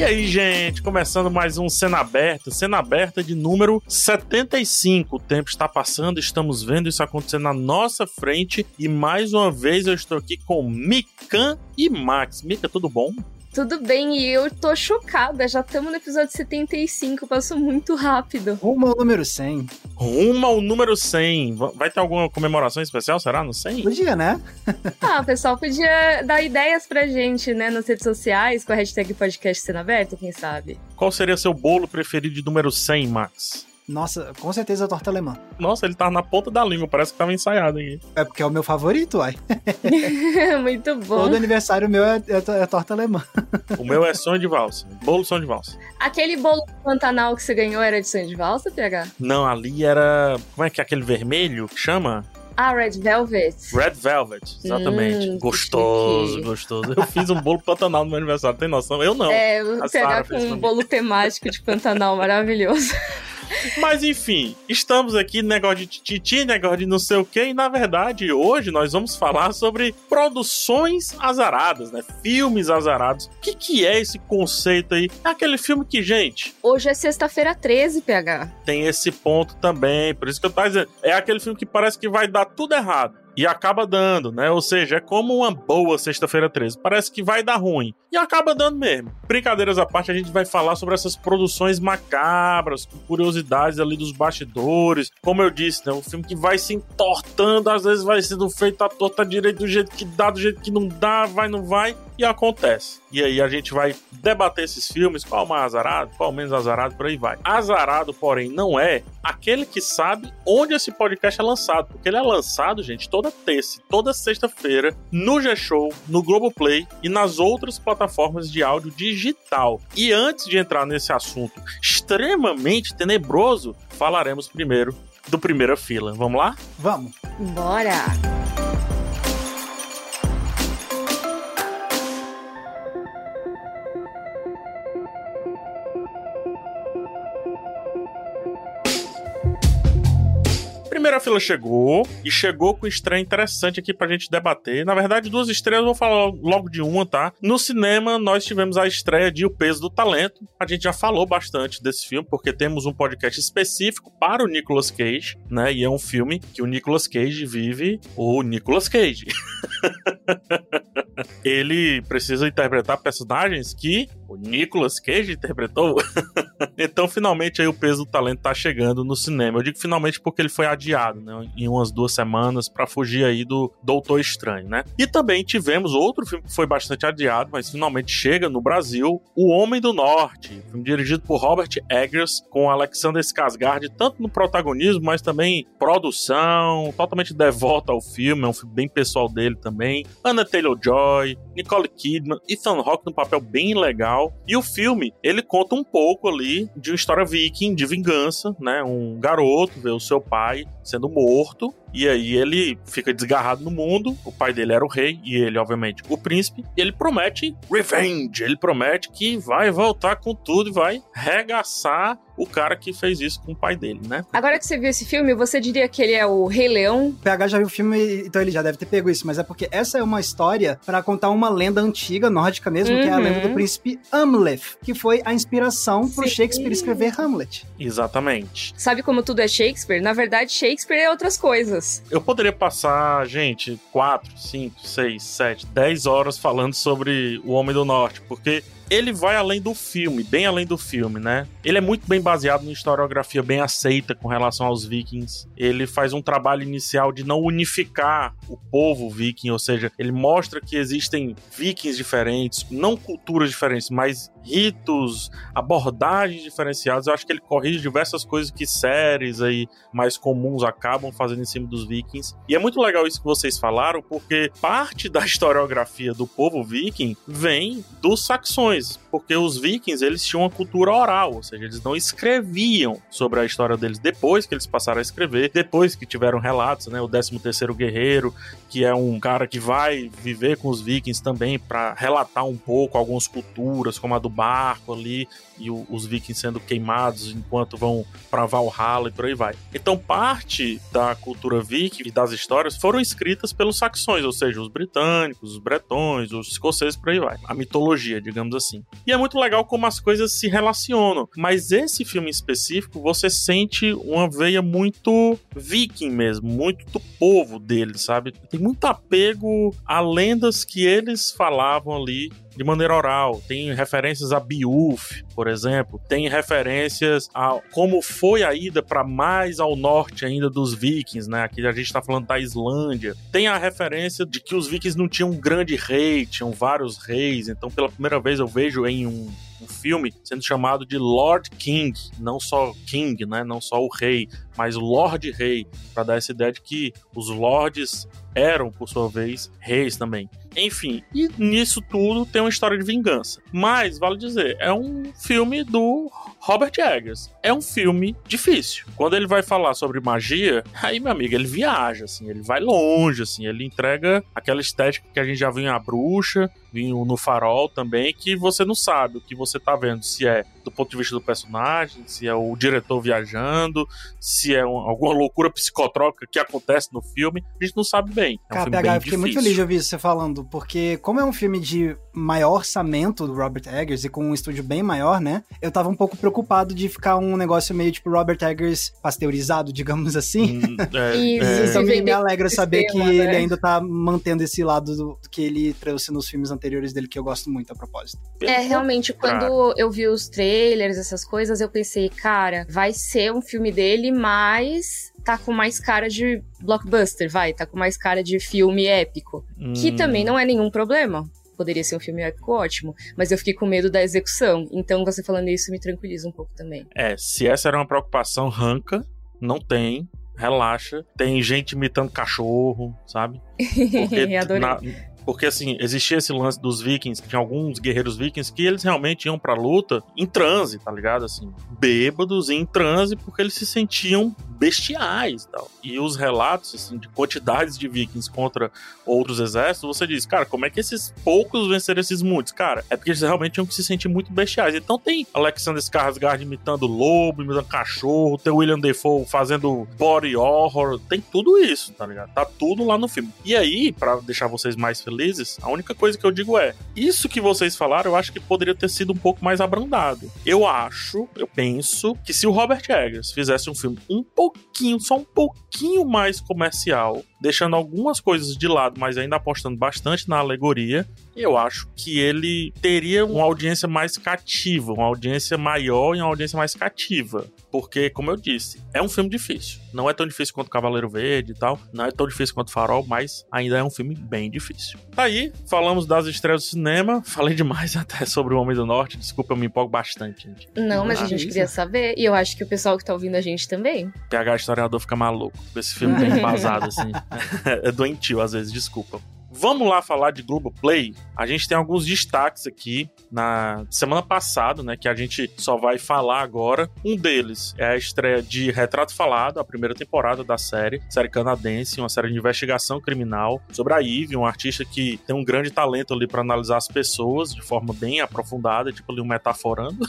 E aí, gente, começando mais um Cena Aberta, Cena Aberta de número 75. O tempo está passando, estamos vendo isso acontecer na nossa frente e mais uma vez eu estou aqui com Mikan e Max. Mika, tudo bom? Tudo bem, e eu tô chocada. Já estamos no episódio 75, passou muito rápido. Rumo ao número 100. Rumo ao número 100. Vai ter alguma comemoração especial, será? No 100? Podia, né? ah, o pessoal podia dar ideias pra gente, né, nas redes sociais, com a hashtag podcast sendo aberto, quem sabe? Qual seria seu bolo preferido de número 100, Max? Nossa, com certeza a torta alemã. Nossa, ele tá na ponta da língua, parece que tava ensaiado aqui. É porque é o meu favorito, uai. Muito bom. Todo aniversário meu é, é, é, torta alemã. O meu é sonho de valsa. Bolo sonho de valsa. Aquele bolo Pantanal que você ganhou era de sonho de valsa, PH? Não, ali era. Como é que é aquele vermelho que chama? Ah, Red Velvet. Red Velvet, exatamente. Hum, gostoso, gostoso. Eu fiz um bolo Pantanal no meu aniversário, tem noção? Eu não. É, pegar com um bolo temático de Pantanal maravilhoso. Mas enfim, estamos aqui, negócio de titi, negócio de não sei o que, e na verdade hoje nós vamos falar sobre produções azaradas, né? Filmes azarados. O que, que é esse conceito aí? É aquele filme que, gente. Hoje é sexta-feira 13, PH. Tem esse ponto também, por isso que eu tô dizendo. É aquele filme que parece que vai dar tudo errado e acaba dando, né? Ou seja, é como uma boa sexta-feira 13. Parece que vai dar ruim e acaba dando mesmo. Brincadeiras à parte, a gente vai falar sobre essas produções macabras, curiosidades ali dos bastidores. Como eu disse, né? Um filme que vai se entortando, às vezes vai sendo feito a torta direito do jeito que dá, do jeito que não dá, vai, não vai e acontece. E aí a gente vai debater esses filmes, qual mais azarado, qual menos azarado, por aí vai. Azarado, porém, não é aquele que sabe onde esse podcast é lançado, porque ele é lançado, gente, toda terça, toda sexta-feira, no G-Show, no Globoplay e nas outras plataformas de áudio digital. E antes de entrar nesse assunto extremamente tenebroso, falaremos primeiro do Primeira Fila. Vamos lá? Vamos. Bora! Primeira fila chegou e chegou com estreia interessante aqui pra gente debater. Na verdade, duas estreias, vou falar logo de uma, tá? No cinema, nós tivemos a estreia de O Peso do Talento. A gente já falou bastante desse filme, porque temos um podcast específico para o Nicolas Cage, né? E é um filme que o Nicolas Cage vive o Nicolas Cage. Ele precisa interpretar personagens que o Nicolas Cage interpretou. então, finalmente, aí o peso do talento tá chegando no cinema. Eu digo finalmente porque ele foi adiado, né? Em umas duas semanas para fugir aí do Doutor Estranho, né? E também tivemos outro filme que foi bastante adiado, mas finalmente chega no Brasil, O Homem do Norte, filme dirigido por Robert Eggers, com Alexander Skarsgård, tanto no protagonismo, mas também produção, totalmente devota ao filme, é um filme bem pessoal dele também. Anna Taylor-Joy, Nicole Kidman, Ethan Hawke no papel bem legal e o filme, ele conta um pouco ali de uma história viking, de vingança, né? Um garoto vê o seu pai sendo morto e aí ele fica desgarrado no mundo. O pai dele era o rei e ele, obviamente, o príncipe. E ele promete revenge. Ele promete que vai voltar com tudo e vai regaçar o cara que fez isso com o pai dele, né? Agora que você viu esse filme, você diria que ele é o Rei Leão? O PH já viu o filme, então ele já deve ter pego isso, mas é porque essa é uma história para contar uma lenda antiga, nórdica mesmo, uhum. que é a uhum. lenda do príncipe Hamlet, que foi a inspiração pro Sim. Shakespeare escrever Hamlet. Exatamente. Sabe como tudo é Shakespeare? Na verdade, Shakespeare é outras coisas. Eu poderia passar, gente, 4, 5, 6, 7, 10 horas falando sobre o Homem do Norte, porque ele vai além do filme, bem além do filme, né? Ele é muito bem baseado em historiografia bem aceita com relação aos vikings. Ele faz um trabalho inicial de não unificar o povo viking, ou seja, ele mostra que existem vikings diferentes, não culturas diferentes, mas ritos, abordagens diferenciadas. Eu acho que ele corrige diversas coisas que séries aí mais comuns acabam fazendo em cima dos vikings. E é muito legal isso que vocês falaram, porque parte da historiografia do povo viking vem dos saxões guys. Porque os vikings eles tinham uma cultura oral, ou seja, eles não escreviam sobre a história deles depois que eles passaram a escrever, depois que tiveram relatos, né? O 13 terceiro guerreiro, que é um cara que vai viver com os vikings também para relatar um pouco algumas culturas, como a do barco ali e o, os vikings sendo queimados enquanto vão para Valhalla e por aí vai. Então parte da cultura viking e das histórias foram escritas pelos saxões, ou seja, os britânicos, os bretões, os escoceses por aí vai. A mitologia, digamos assim assim. E é muito legal como as coisas se relacionam. Mas esse filme específico, você sente uma veia muito viking mesmo, muito do povo deles, sabe? Tem muito apego a lendas que eles falavam ali de maneira oral. Tem referências a Beowulf, por exemplo. Tem referências a como foi a ida para mais ao norte ainda dos vikings, né? Aqui a gente está falando da Islândia. Tem a referência de que os vikings não tinham um grande rei, tinham vários reis. Então, pela primeira vez eu vejo em um um filme sendo chamado de Lord King, não só King, né, não só o rei, mas Lord Rei, para dar essa ideia de que os lords eram, por sua vez, reis também. Enfim, e nisso tudo tem uma história de vingança. Mas, vale dizer, é um filme do Robert Eggers. É um filme difícil. Quando ele vai falar sobre magia, aí, meu amigo, ele viaja, assim, ele vai longe, assim, ele entrega aquela estética que a gente já viu em A Bruxa, viu no Farol também, que você não sabe o que você tá vendo, se é do ponto de vista do personagem, se é o diretor viajando, se é um, alguma loucura psicotrópica que acontece no filme, a gente não sabe bem. É um Cara, PH, eu fiquei muito feliz de ouvir você falando, porque como é um filme de maior orçamento do Robert Eggers e com um estúdio bem maior, né? Eu tava um pouco preocupado de ficar um negócio meio tipo Robert Eggers pasteurizado, digamos assim. Hum, é, Isso, é. Então me, me alegra saber que né? ele ainda tá mantendo esse lado do, do, que ele trouxe nos filmes anteriores dele, que eu gosto muito a propósito. É, realmente, quando eu vi os trailers, essas coisas, eu pensei, cara, vai ser um filme dele, mas tá com mais cara de blockbuster, vai, tá com mais cara de filme épico. Hum. Que também não é nenhum problema poderia ser um filme épico ótimo, mas eu fiquei com medo da execução. Então, você falando isso me tranquiliza um pouco também. É, se essa era uma preocupação, ranca, não tem. Relaxa. Tem gente imitando cachorro, sabe? Porque Adorei. Na, porque, assim, existia esse lance dos vikings, tinha alguns guerreiros vikings que eles realmente iam pra luta em transe, tá ligado? Assim, bêbados em transe porque eles se sentiam bestiais e tal. E os relatos, assim, de quantidades de vikings contra outros exércitos, você diz, cara, como é que esses poucos venceram esses muitos? Cara, é porque eles realmente tinham que se sentir muito bestiais. Então tem Alexander Skarsgård imitando lobo, imitando cachorro, tem William Defoe fazendo body horror, tem tudo isso, tá ligado? Tá tudo lá no filme. E aí, para deixar vocês mais felizes, a única coisa que eu digo é: isso que vocês falaram, eu acho que poderia ter sido um pouco mais abrandado. Eu acho, eu penso, que se o Robert Eggers fizesse um filme um pouquinho, só um pouquinho mais comercial, deixando algumas coisas de lado, mas ainda apostando bastante na alegoria, eu acho que ele teria uma audiência mais cativa, uma audiência maior e uma audiência mais cativa. Porque, como eu disse, é um filme difícil. Não é tão difícil quanto Cavaleiro Verde e tal, não é tão difícil quanto Farol, mas ainda é um filme bem difícil. Tá aí, falamos das estreias do cinema, falei demais até sobre o Homem do Norte, desculpa, eu me empolgo bastante, gente. Não, mas ah, a gente queria saber, e eu acho que o pessoal que tá ouvindo a gente também. PH historiador fica maluco, esse filme bem embasado, assim. é doentio às vezes, desculpa. Vamos lá falar de Globoplay. A gente tem alguns destaques aqui na semana passada, né, que a gente só vai falar agora. Um deles é a estreia de Retrato Falado, a primeira temporada da série, série canadense, uma série de investigação criminal sobre a Eve, um artista que tem um grande talento ali para analisar as pessoas de forma bem aprofundada, tipo ali um metaforando.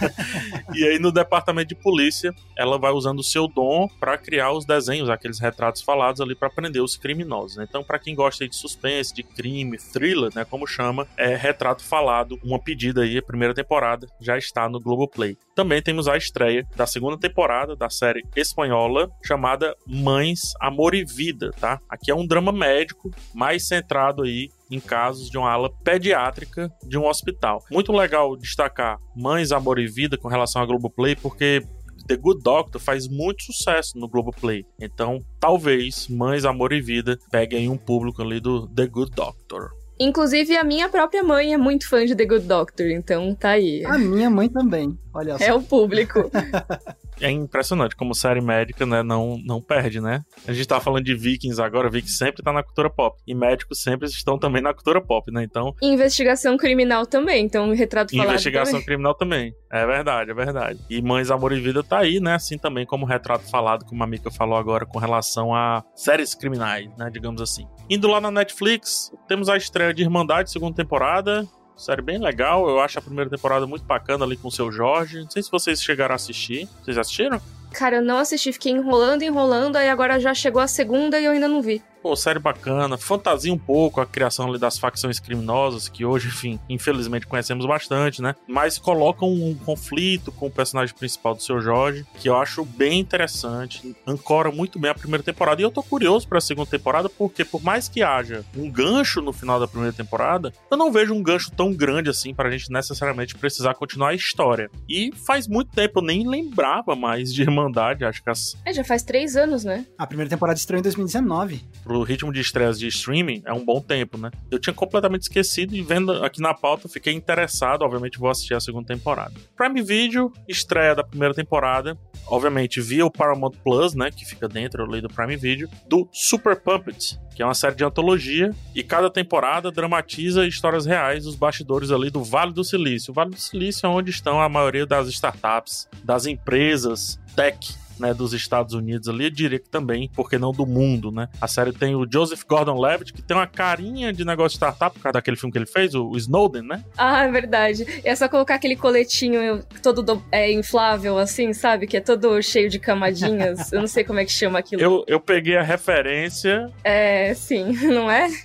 e aí no departamento de polícia, ela vai usando o seu dom para criar os desenhos, aqueles retratos falados ali para prender os criminosos. Né? Então, para quem gosta de suspense, de crime, thriller, né, como chama, é Retrato Falado, uma pedida aí, a primeira temporada, já está no Globoplay. Também temos a estreia da segunda temporada da série espanhola chamada Mães, Amor e Vida, tá? Aqui é um drama médico mais centrado aí em casos de uma ala pediátrica de um hospital. Muito legal destacar Mães, Amor e Vida com relação à Globoplay, porque The Good Doctor faz muito sucesso no Globoplay. Então, talvez Mães, Amor e Vida peguem um público ali do The Good Doctor. Inclusive, a minha própria mãe é muito fã de The Good Doctor, então tá aí. A minha mãe também, olha só. É o público. é impressionante como série médica, né, não, não perde, né? A gente tá falando de Vikings agora, Vikings sempre tá na cultura pop. E médicos sempre estão também na cultura pop, né? Então. Investigação criminal também, então retrato falado. Investigação também. criminal também. É verdade, é verdade. E Mães, Amor e Vida tá aí, né? Assim também como retrato falado, como a Mika falou agora, com relação a séries criminais, né? Digamos assim. Indo lá na Netflix, temos a estreia de Irmandade, segunda temporada. Série bem legal, eu acho a primeira temporada muito bacana ali com o seu Jorge. Não sei se vocês chegaram a assistir. Vocês assistiram? Cara, eu não assisti, fiquei enrolando, enrolando, aí agora já chegou a segunda e eu ainda não vi. Pô, série bacana, fantasia um pouco a criação ali das facções criminosas, que hoje, enfim, infelizmente conhecemos bastante, né? Mas colocam um conflito com o personagem principal do seu Jorge, que eu acho bem interessante, ancora muito bem a primeira temporada. E eu tô curioso pra segunda temporada, porque por mais que haja um gancho no final da primeira temporada, eu não vejo um gancho tão grande assim pra gente necessariamente precisar continuar a história. E faz muito tempo, eu nem lembrava mais de Irmandade, acho que as... É, já faz três anos, né? A primeira temporada estreou em 2019. Pro ritmo de estreias de streaming, é um bom tempo, né? Eu tinha completamente esquecido e vendo aqui na pauta, fiquei interessado, obviamente vou assistir a segunda temporada. Prime Video, estreia da primeira temporada, obviamente via o Paramount Plus, né, que fica dentro ali do Prime Video, do Super Puppet, que é uma série de antologia, e cada temporada dramatiza histórias reais dos bastidores ali do Vale do Silício. O Vale do Silício é onde estão a maioria das startups, das empresas tech né, dos Estados Unidos ali, eu diria que também, porque não do mundo, né? A série tem o Joseph Gordon-Levitt, que tem uma carinha de negócio de startup por causa daquele filme que ele fez, o, Snowden, né? Ah, é verdade. É só colocar aquele coletinho todo do, é, inflável, assim, sabe? Que é todo cheio de camadinhas. eu não sei como é que chama aquilo. Eu, eu peguei a referência. É, sim, não é?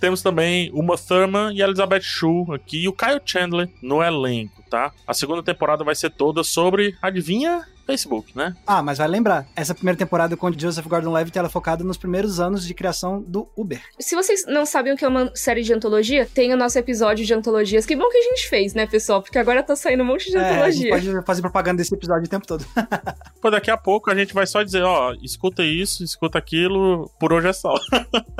Temos também Uma Thurman e Elizabeth Shue aqui, e o Kyle Chandler no elenco tá? A segunda temporada vai ser toda sobre, adivinha? Facebook, né? Ah, mas vai lembrar, essa primeira temporada com Joseph Gordon-Levitt ela é focada nos primeiros anos de criação do Uber. Se vocês não sabem o que é uma série de antologia, tem o nosso episódio de antologias. Que bom que a gente fez, né, pessoal? Porque agora tá saindo um monte de é, antologia. A gente pode fazer propaganda desse episódio o tempo todo. Pô, daqui a pouco a gente vai só dizer, ó, escuta isso, escuta aquilo, por hoje é só.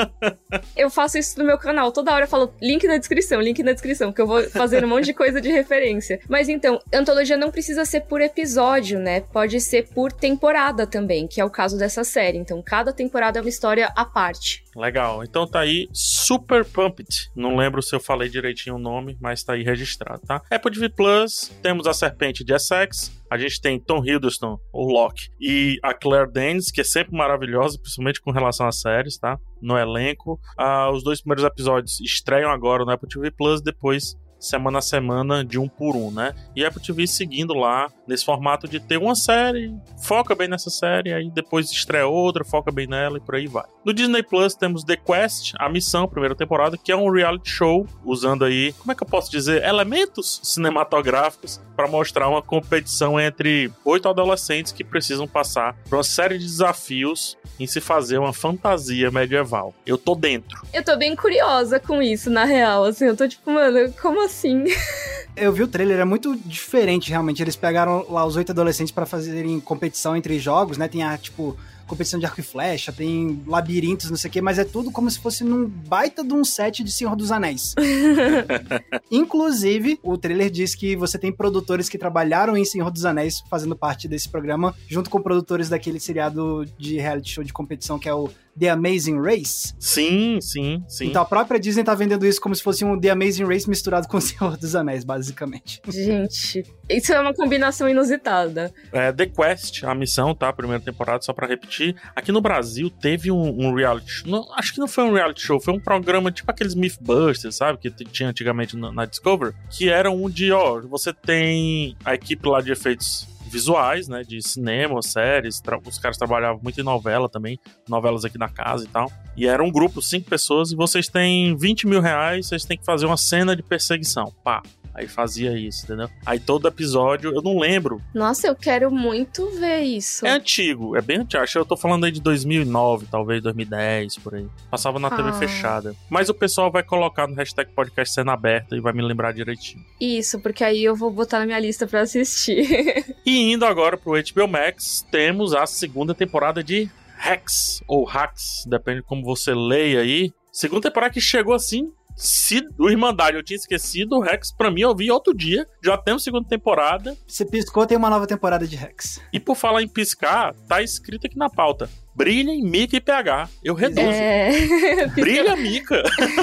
eu faço isso no meu canal. Toda hora eu falo link na descrição, link na descrição, porque eu vou fazendo um monte de coisa de referência. Mas então, antologia não precisa ser por episódio, né? Pode ser por temporada também, que é o caso dessa série. Então, cada temporada é uma história à parte. Legal. Então tá aí Super Pumped. Não lembro se eu falei direitinho o nome, mas tá aí registrado, tá? Apple TV Plus, temos a Serpente de Essex, a gente tem Tom Hiddleston, o Locke, e a Claire Danes, que é sempre maravilhosa, principalmente com relação às séries, tá? No elenco. Ah, os dois primeiros episódios estreiam agora no Apple TV Plus, depois semana a semana de um por um, né? E a Apple TV seguindo lá nesse formato de ter uma série, foca bem nessa série, aí depois estreia outra, foca bem nela e por aí vai. No Disney Plus temos The Quest, a missão, primeira temporada, que é um reality show usando aí, como é que eu posso dizer, elementos cinematográficos para mostrar uma competição entre oito adolescentes que precisam passar por uma série de desafios em se fazer uma fantasia medieval. Eu tô dentro. Eu tô bem curiosa com isso, na real, assim, eu tô tipo, mano, como assim? Eu vi o trailer, é muito diferente, realmente. Eles pegaram lá os oito adolescentes para fazerem competição entre jogos, né? Tem a, tipo, competição de arco e flecha, tem labirintos, não sei o quê, mas é tudo como se fosse num baita de um set de Senhor dos Anéis. Inclusive, o trailer diz que você tem produtores que trabalharam em Senhor dos Anéis fazendo parte desse programa, junto com produtores daquele seriado de reality show de competição que é o The Amazing Race. Sim, sim, sim. Então a própria Disney tá vendendo isso como se fosse um The Amazing Race misturado com o Senhor dos Anéis, basicamente. Gente, isso é uma combinação inusitada. É The Quest, a missão, tá? Primeira temporada, só para repetir. Aqui no Brasil teve um, um reality não, acho que não foi um reality show, foi um programa tipo aqueles Mythbusters, sabe? Que tinha antigamente na, na Discover, que era um de, ó, você tem a equipe lá de efeitos visuais, né? De cinema, séries. Os caras trabalhavam muito em novela também, novelas aqui na casa e tal. E era um grupo, cinco pessoas, e vocês têm 20 mil reais, vocês têm que fazer uma cena de perseguição. Pá. Aí fazia isso, entendeu? Aí todo episódio, eu não lembro. Nossa, eu quero muito ver isso. É antigo, é bem antigo. Acho que eu tô falando aí de 2009, talvez 2010, por aí. Passava na ah. TV fechada. Mas o pessoal vai colocar no hashtag podcast cena aberta e vai me lembrar direitinho. Isso, porque aí eu vou botar na minha lista para assistir. e indo agora pro HBO Max, temos a segunda temporada de Rex, ou Hacks, depende de como você leia aí. Segunda temporada que chegou assim, se o Irmandade eu tinha esquecido, o Rex, pra mim, eu vi outro dia. Já temos segunda temporada. Você piscou, tem uma nova temporada de Rex. E por falar em piscar, tá escrito aqui na pauta. Brilha em Mica e PH. Eu reduzo. É... Brilha Mica.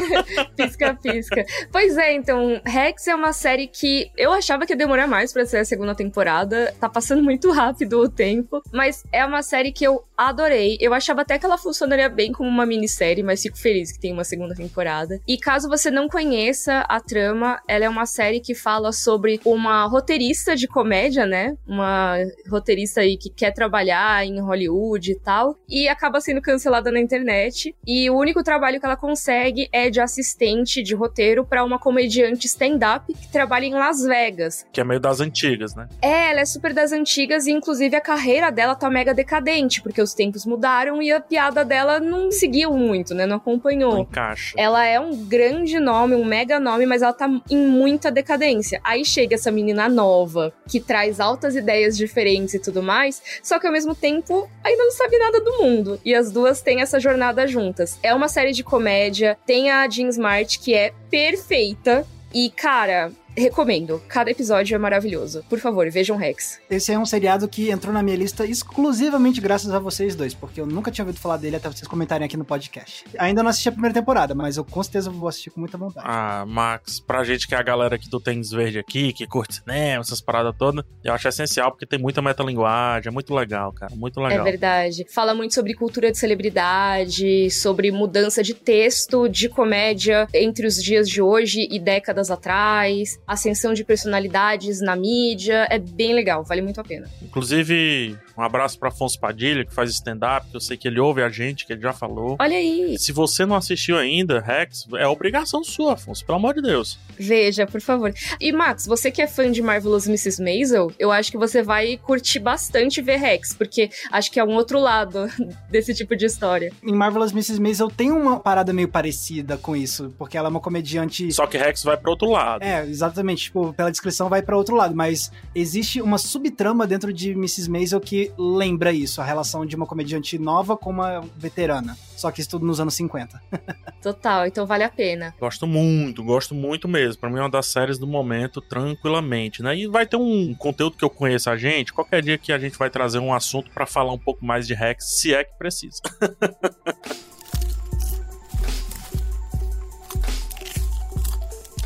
pisca, pisca. Pois é, então, Rex é uma série que eu achava que ia demorar mais para ser a segunda temporada. Tá passando muito rápido o tempo. Mas é uma série que eu adorei. Eu achava até que ela funcionaria bem como uma minissérie, mas fico feliz que tem uma segunda temporada. E caso você não conheça a trama, ela é uma série que fala sobre uma roteirista de comédia, né? Uma roteirista aí que quer trabalhar em Hollywood e tal, e acaba sendo cancelada na internet. E o único trabalho que ela consegue é de assistente de roteiro para uma comediante stand-up que trabalha em Las Vegas. Que é meio das antigas, né? É, ela é super das antigas e inclusive a carreira dela tá mega decadente, porque os tempos mudaram e a piada dela não seguiu muito, né? Não acompanhou. Não encaixa. Ela é um grande nome, um mega nome, mas ela tá em muita decadência. Aí chega essa menina nova, que traz altas ideias diferentes e tudo mais, só que ao mesmo tempo ainda não sabe nada do mundo. E as duas têm essa jornada juntas. É uma série de comédia, tem a Jean Smart, que é perfeita. E, cara, recomendo. Cada episódio é maravilhoso. Por favor, vejam Rex. Esse é um seriado que entrou na minha lista exclusivamente graças a vocês dois, porque eu nunca tinha ouvido falar dele até vocês comentarem aqui no podcast. Ainda não assisti a primeira temporada, mas eu com certeza vou assistir com muita vontade. Ah, Max, pra gente que é a galera aqui do Tênis Verde aqui, que curte cinema, essas paradas todas, eu acho essencial, porque tem muita metalinguagem, é muito legal, cara, muito legal. É verdade. Fala muito sobre cultura de celebridade, sobre mudança de texto, de comédia entre os dias de hoje e décadas atrás ascensão de personalidades na mídia. É bem legal, vale muito a pena. Inclusive, um abraço para Afonso Padilha, que faz stand-up, que eu sei que ele ouve a gente, que ele já falou. Olha aí. Se você não assistiu ainda, Rex, é obrigação sua, Afonso, pelo amor de Deus. Veja, por favor. E Max, você que é fã de Marvelous Mrs. Maisel, eu acho que você vai curtir bastante ver Rex, porque acho que é um outro lado desse tipo de história. Em Marvelous Mrs. Maisel tem uma parada meio parecida com isso, porque ela é uma comediante. Só que Rex vai para outro lado. É, exatamente. Tipo, pela descrição vai para outro lado, mas existe uma subtrama dentro de Mrs. Maisel que lembra isso, a relação de uma comediante nova com uma veterana. Só que isso tudo nos anos 50. Total, então vale a pena. Gosto muito, gosto muito mesmo. Para mim é uma das séries do momento, tranquilamente, né? E vai ter um conteúdo que eu conheço a gente, qualquer dia que a gente vai trazer um assunto para falar um pouco mais de Rex, se é que precisa.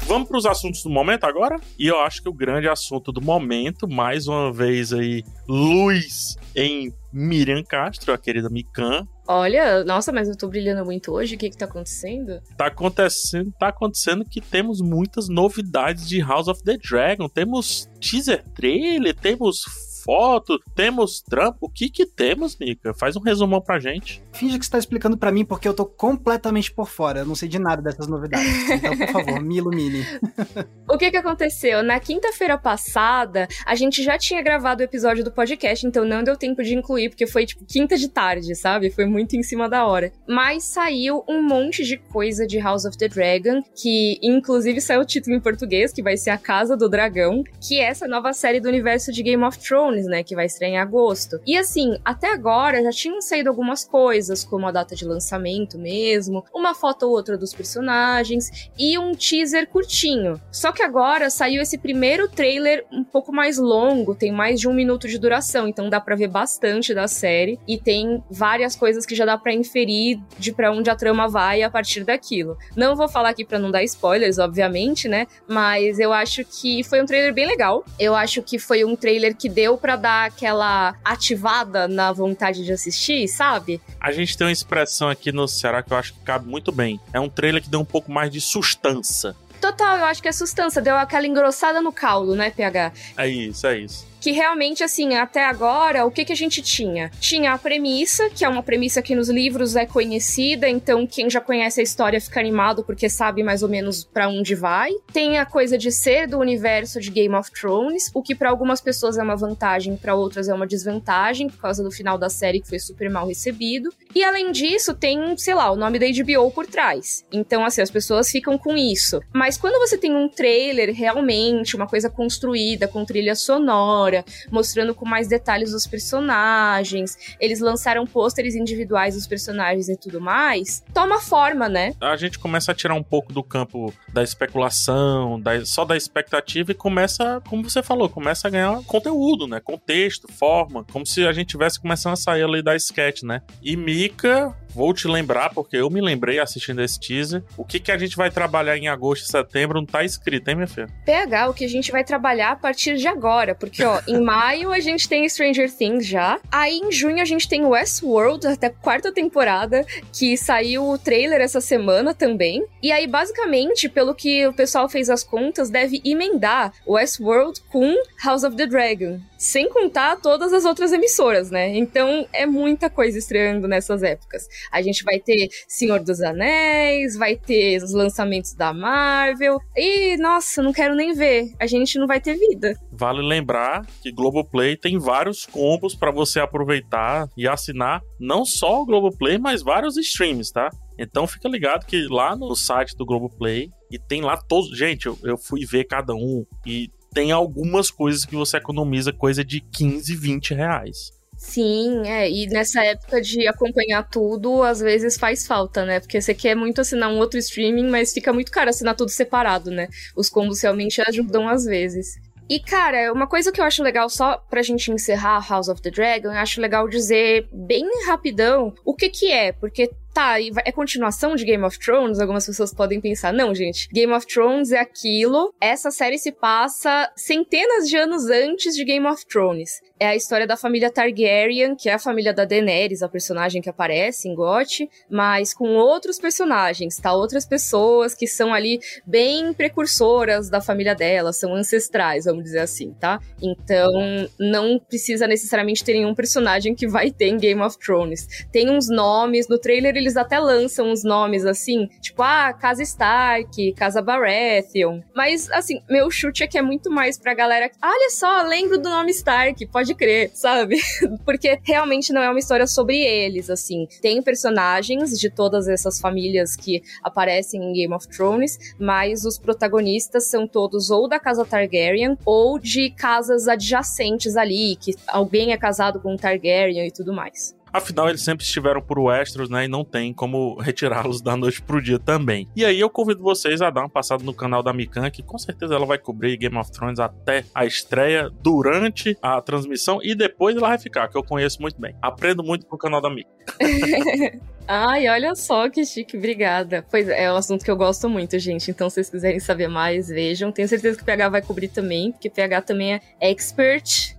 Vamos para os assuntos do momento agora? E eu acho que o grande assunto do momento, mais uma vez aí, luz em Miriam Castro, a querida Mikan. Olha, nossa, mas eu tô brilhando muito hoje. O que que tá acontecendo? Tá acontecendo, tá acontecendo que temos muitas novidades de House of the Dragon. Temos teaser trailer, temos foto, temos trampo. O que que temos, Nika? Faz um resumão pra gente. Finge que você tá explicando para mim porque eu tô completamente por fora. Eu não sei de nada dessas novidades. Então, por favor, me ilumine. o que que aconteceu? Na quinta-feira passada, a gente já tinha gravado o episódio do podcast, então não deu tempo de incluir, porque foi tipo quinta de tarde, sabe? Foi muito em cima da hora. Mas saiu um monte de coisa de House of the Dragon, que inclusive saiu o título em português, que vai ser A Casa do Dragão, que é essa nova série do universo de Game of Thrones Thrones, né, que vai estrear em agosto. E assim, até agora já tinham saído algumas coisas, como a data de lançamento mesmo, uma foto ou outra dos personagens e um teaser curtinho. Só que agora saiu esse primeiro trailer um pouco mais longo, tem mais de um minuto de duração, então dá para ver bastante da série e tem várias coisas que já dá para inferir de para onde a trama vai a partir daquilo. Não vou falar aqui para não dar spoilers, obviamente, né? Mas eu acho que foi um trailer bem legal. Eu acho que foi um trailer que deu para dar aquela ativada na vontade de assistir, sabe? A gente tem uma expressão aqui no Ceará que eu acho que cabe muito bem. É um trailer que deu um pouco mais de sustância. Total, eu acho que é sustância, deu aquela engrossada no caldo, né, PH? É isso, é isso que realmente, assim, até agora, o que, que a gente tinha? Tinha a premissa, que é uma premissa que nos livros é conhecida, então quem já conhece a história fica animado porque sabe mais ou menos para onde vai. Tem a coisa de ser do universo de Game of Thrones, o que para algumas pessoas é uma vantagem, para outras é uma desvantagem, por causa do final da série que foi super mal recebido. E além disso, tem, sei lá, o nome da HBO por trás. Então, assim, as pessoas ficam com isso. Mas quando você tem um trailer realmente, uma coisa construída, com trilha sonora, mostrando com mais detalhes os personagens. Eles lançaram pôsteres individuais dos personagens e tudo mais. Toma forma, né? A gente começa a tirar um pouco do campo da especulação, da, só da expectativa e começa, como você falou, começa a ganhar conteúdo, né? Contexto, forma, como se a gente tivesse começando a sair ali da sketch, né? E Mika vou te lembrar, porque eu me lembrei assistindo esse teaser. O que, que a gente vai trabalhar em agosto e setembro não tá escrito, hein, minha filha? PH, o que a gente vai trabalhar a partir de agora. Porque, ó, em maio a gente tem Stranger Things já. Aí em junho a gente tem Westworld, até quarta temporada, que saiu o trailer essa semana também. E aí, basicamente, pelo que o pessoal fez as contas, deve emendar Westworld com House of the Dragon. Sem contar todas as outras emissoras, né? Então é muita coisa estreando nessas épocas. A gente vai ter Senhor dos Anéis, vai ter os lançamentos da Marvel. E, nossa, não quero nem ver. A gente não vai ter vida. Vale lembrar que Globoplay tem vários combos para você aproveitar e assinar não só o Globoplay, mas vários streams, tá? Então fica ligado que lá no site do Globoplay e tem lá todos. Gente, eu, eu fui ver cada um e tem algumas coisas que você economiza coisa de 15, 20 reais. Sim, é, e nessa época de acompanhar tudo, às vezes faz falta, né? Porque você quer muito assinar um outro streaming, mas fica muito caro assinar tudo separado, né? Os combos realmente ajudam às vezes. E, cara, uma coisa que eu acho legal, só pra gente encerrar House of the Dragon, eu acho legal dizer bem rapidão o que que é, porque tá, é continuação de Game of Thrones? Algumas pessoas podem pensar, não, gente, Game of Thrones é aquilo, essa série se passa centenas de anos antes de Game of Thrones. É a história da família Targaryen, que é a família da Daenerys, a personagem que aparece em GOT, mas com outros personagens, tá? Outras pessoas que são ali bem precursoras da família dela, são ancestrais, vamos dizer assim, tá? Então, não precisa necessariamente ter nenhum personagem que vai ter em Game of Thrones. Tem uns nomes, no trailer eles até lançam uns nomes assim, tipo, ah, Casa Stark, Casa Baratheon. Mas, assim, meu chute é que é muito mais pra galera. Olha só, lembro do nome Stark, pode crer, sabe? Porque realmente não é uma história sobre eles, assim. Tem personagens de todas essas famílias que aparecem em Game of Thrones, mas os protagonistas são todos ou da Casa Targaryen ou de casas adjacentes ali, que alguém é casado com um Targaryen e tudo mais. Afinal, eles sempre estiveram por Westeros, né? E não tem como retirá-los da noite pro dia também. E aí eu convido vocês a dar uma passada no canal da Mikan, que com certeza ela vai cobrir Game of Thrones até a estreia, durante a transmissão e depois ela vai ficar, que eu conheço muito bem. Aprendo muito com o canal da Mikan. Ai, olha só que chique, obrigada. Pois é, é um assunto que eu gosto muito, gente. Então, se vocês quiserem saber mais, vejam. Tenho certeza que o PH vai cobrir também, porque o PH também é expert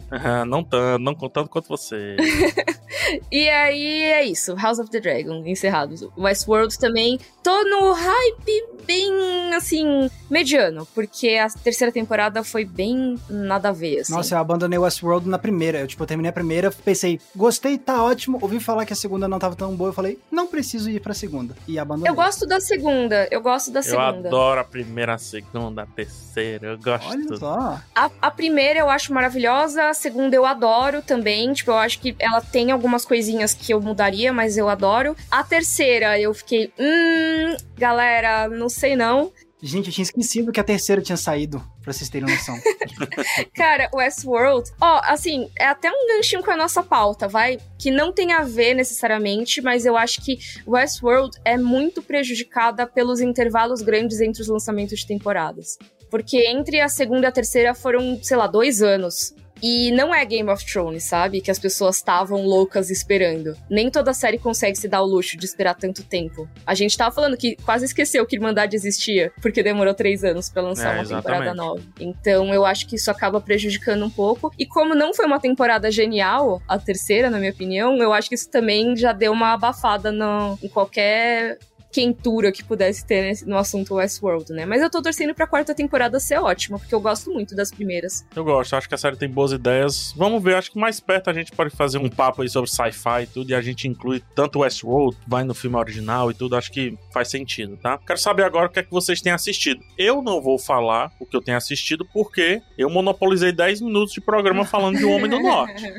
não tanto, não contando quanto você. e aí é isso, House of the Dragon, encerrado. Westworld também. Tô no hype bem, assim, mediano, porque a terceira temporada foi bem nada a ver, assim. Nossa, eu abandonei Westworld na primeira. Eu, tipo, eu terminei a primeira, pensei, gostei, tá ótimo. Ouvi falar que a segunda não tava tão boa, eu falei, não preciso ir pra segunda. E abandonei. Eu gosto da segunda, eu gosto da segunda. Eu adoro a primeira, a segunda, a terceira, eu gosto. Olha só. A, a primeira eu acho maravilhosa, a segunda eu adoro também. Tipo, eu acho que ela tem algumas coisinhas que eu mudaria, mas eu adoro. A terceira eu fiquei, hum, galera, não sei não. Gente, eu tinha esquecido que a terceira tinha saído, pra vocês terem noção. Cara, Westworld, ó, assim, é até um ganchinho com a nossa pauta, vai? Que não tem a ver necessariamente, mas eu acho que Westworld é muito prejudicada pelos intervalos grandes entre os lançamentos de temporadas. Porque entre a segunda e a terceira foram, sei lá, dois anos. E não é Game of Thrones, sabe? Que as pessoas estavam loucas esperando. Nem toda série consegue se dar o luxo de esperar tanto tempo. A gente tava falando que quase esqueceu que Irmandade existia, porque demorou três anos para lançar é, uma exatamente. temporada nova. Então eu acho que isso acaba prejudicando um pouco. E como não foi uma temporada genial, a terceira, na minha opinião, eu acho que isso também já deu uma abafada no, em qualquer quentura que pudesse ter no assunto Westworld, né? Mas eu tô torcendo pra quarta temporada ser ótima, porque eu gosto muito das primeiras. Eu gosto, acho que a série tem boas ideias. Vamos ver, acho que mais perto a gente pode fazer um papo aí sobre sci-fi e tudo, e a gente inclui tanto Westworld, vai no filme original e tudo, acho que faz sentido, tá? Quero saber agora o que é que vocês têm assistido. Eu não vou falar o que eu tenho assistido, porque eu monopolizei 10 minutos de programa falando de O Homem do Norte.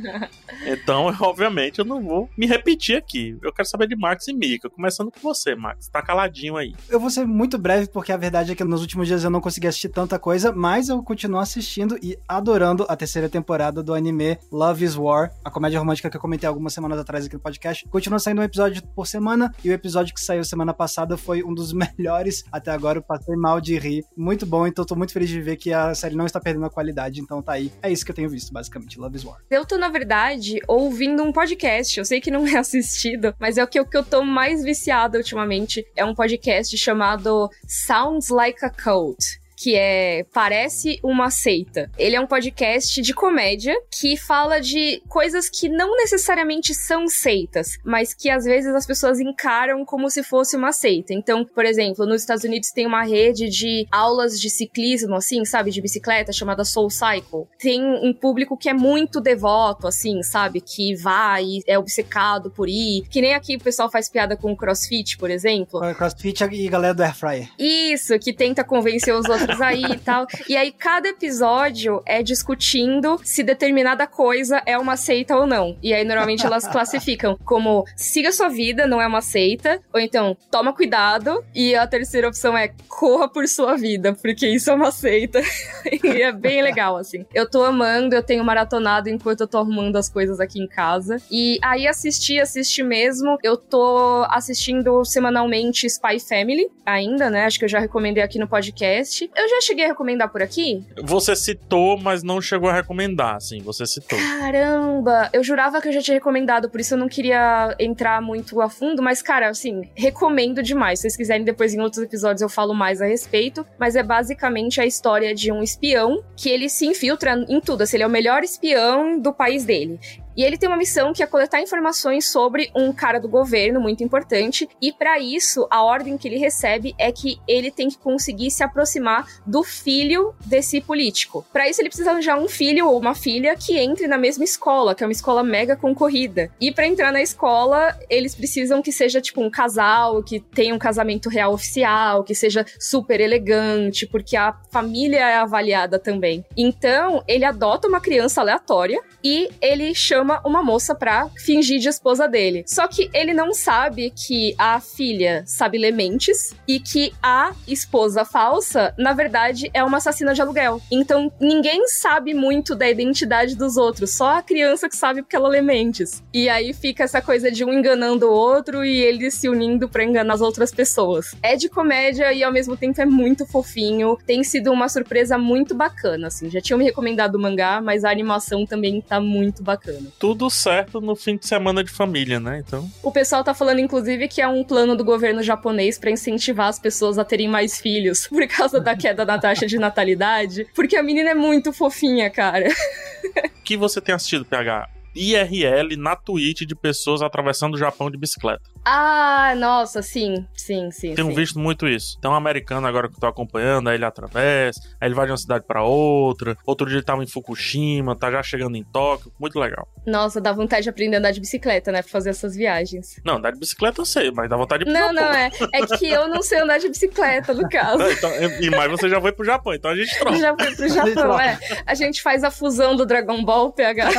Então, obviamente, eu não vou me repetir aqui. Eu quero saber de Max e Mika, começando com você, Max. Tá caladinho aí. Eu vou ser muito breve, porque a verdade é que nos últimos dias eu não consegui assistir tanta coisa, mas eu continuo assistindo e adorando a terceira temporada do anime Love is War, a comédia romântica que eu comentei algumas semanas atrás aqui no podcast. Continua saindo um episódio por semana, e o episódio que saiu semana passada foi um dos melhores até agora. Eu passei mal de rir. Muito bom, então tô muito feliz de ver que a série não está perdendo a qualidade, então tá aí. É isso que eu tenho visto, basicamente, Love is War. Eu tô, na verdade, ouvindo um podcast. Eu sei que não é assistido, mas é o que, o que eu tô mais viciada ultimamente. É um podcast chamado Sounds Like a Cult que é Parece uma Seita. Ele é um podcast de comédia que fala de coisas que não necessariamente são seitas, mas que às vezes as pessoas encaram como se fosse uma seita. Então, por exemplo, nos Estados Unidos tem uma rede de aulas de ciclismo, assim, sabe, de bicicleta, chamada Soul Cycle. Tem um público que é muito devoto, assim, sabe, que vai e é obcecado por ir. Que nem aqui o pessoal faz piada com o crossfit, por exemplo. Crossfit e galera do Air Fryer. Isso, que tenta convencer os outros aí e tal. E aí cada episódio é discutindo se determinada coisa é uma seita ou não. E aí normalmente elas classificam como siga sua vida, não é uma seita, ou então toma cuidado. E a terceira opção é corra por sua vida, porque isso é uma seita. e é bem legal, assim. Eu tô amando, eu tenho maratonado enquanto eu tô arrumando as coisas aqui em casa. E aí assisti, assisti mesmo. Eu tô assistindo semanalmente Spy Family ainda, né? Acho que eu já recomendei aqui no podcast. Eu já cheguei a recomendar por aqui? Você citou, mas não chegou a recomendar, sim, você citou. Caramba, eu jurava que eu já tinha recomendado, por isso eu não queria entrar muito a fundo, mas cara, assim, recomendo demais. Se vocês quiserem depois em outros episódios eu falo mais a respeito, mas é basicamente a história de um espião que ele se infiltra em tudo, assim, ele é o melhor espião do país dele. E ele tem uma missão que é coletar informações sobre um cara do governo muito importante. E para isso, a ordem que ele recebe é que ele tem que conseguir se aproximar do filho desse político. Para isso, ele precisa arranjar um filho ou uma filha que entre na mesma escola, que é uma escola mega concorrida. E para entrar na escola, eles precisam que seja tipo um casal, que tenha um casamento real oficial, que seja super elegante, porque a família é avaliada também. Então, ele adota uma criança aleatória e ele chama uma moça pra fingir de esposa dele. Só que ele não sabe que a filha sabe ler mentes e que a esposa falsa, na verdade, é uma assassina de aluguel. Então ninguém sabe muito da identidade dos outros, só a criança que sabe porque ela lê mentes. E aí fica essa coisa de um enganando o outro e ele se unindo para enganar as outras pessoas. É de comédia e ao mesmo tempo é muito fofinho. Tem sido uma surpresa muito bacana, assim. Já tinham me recomendado o mangá, mas a animação também tá muito bacana. Tudo certo no fim de semana de família, né? Então. O pessoal tá falando, inclusive, que é um plano do governo japonês para incentivar as pessoas a terem mais filhos por causa da queda da taxa de natalidade. Porque a menina é muito fofinha, cara. O que você tem assistido, PH? IRL na Twitch de pessoas atravessando o Japão de bicicleta. Ah, nossa, sim, sim, sim. Tenho sim. visto muito isso. Tem um americano agora que eu tô acompanhando, aí ele atravessa, aí ele vai de uma cidade para outra. Outro dia ele tava em Fukushima, tá já chegando em Tóquio. Muito legal. Nossa, dá vontade de aprender a andar de bicicleta, né? Pra fazer essas viagens. Não, andar de bicicleta eu sei, mas dá vontade de ir pro Não, Japão. não, é. É que eu não sei andar de bicicleta, no caso. Então, e mais você já foi pro Japão, então a gente troca. Já foi pro Japão, é. A gente faz a fusão do Dragon Ball, PH.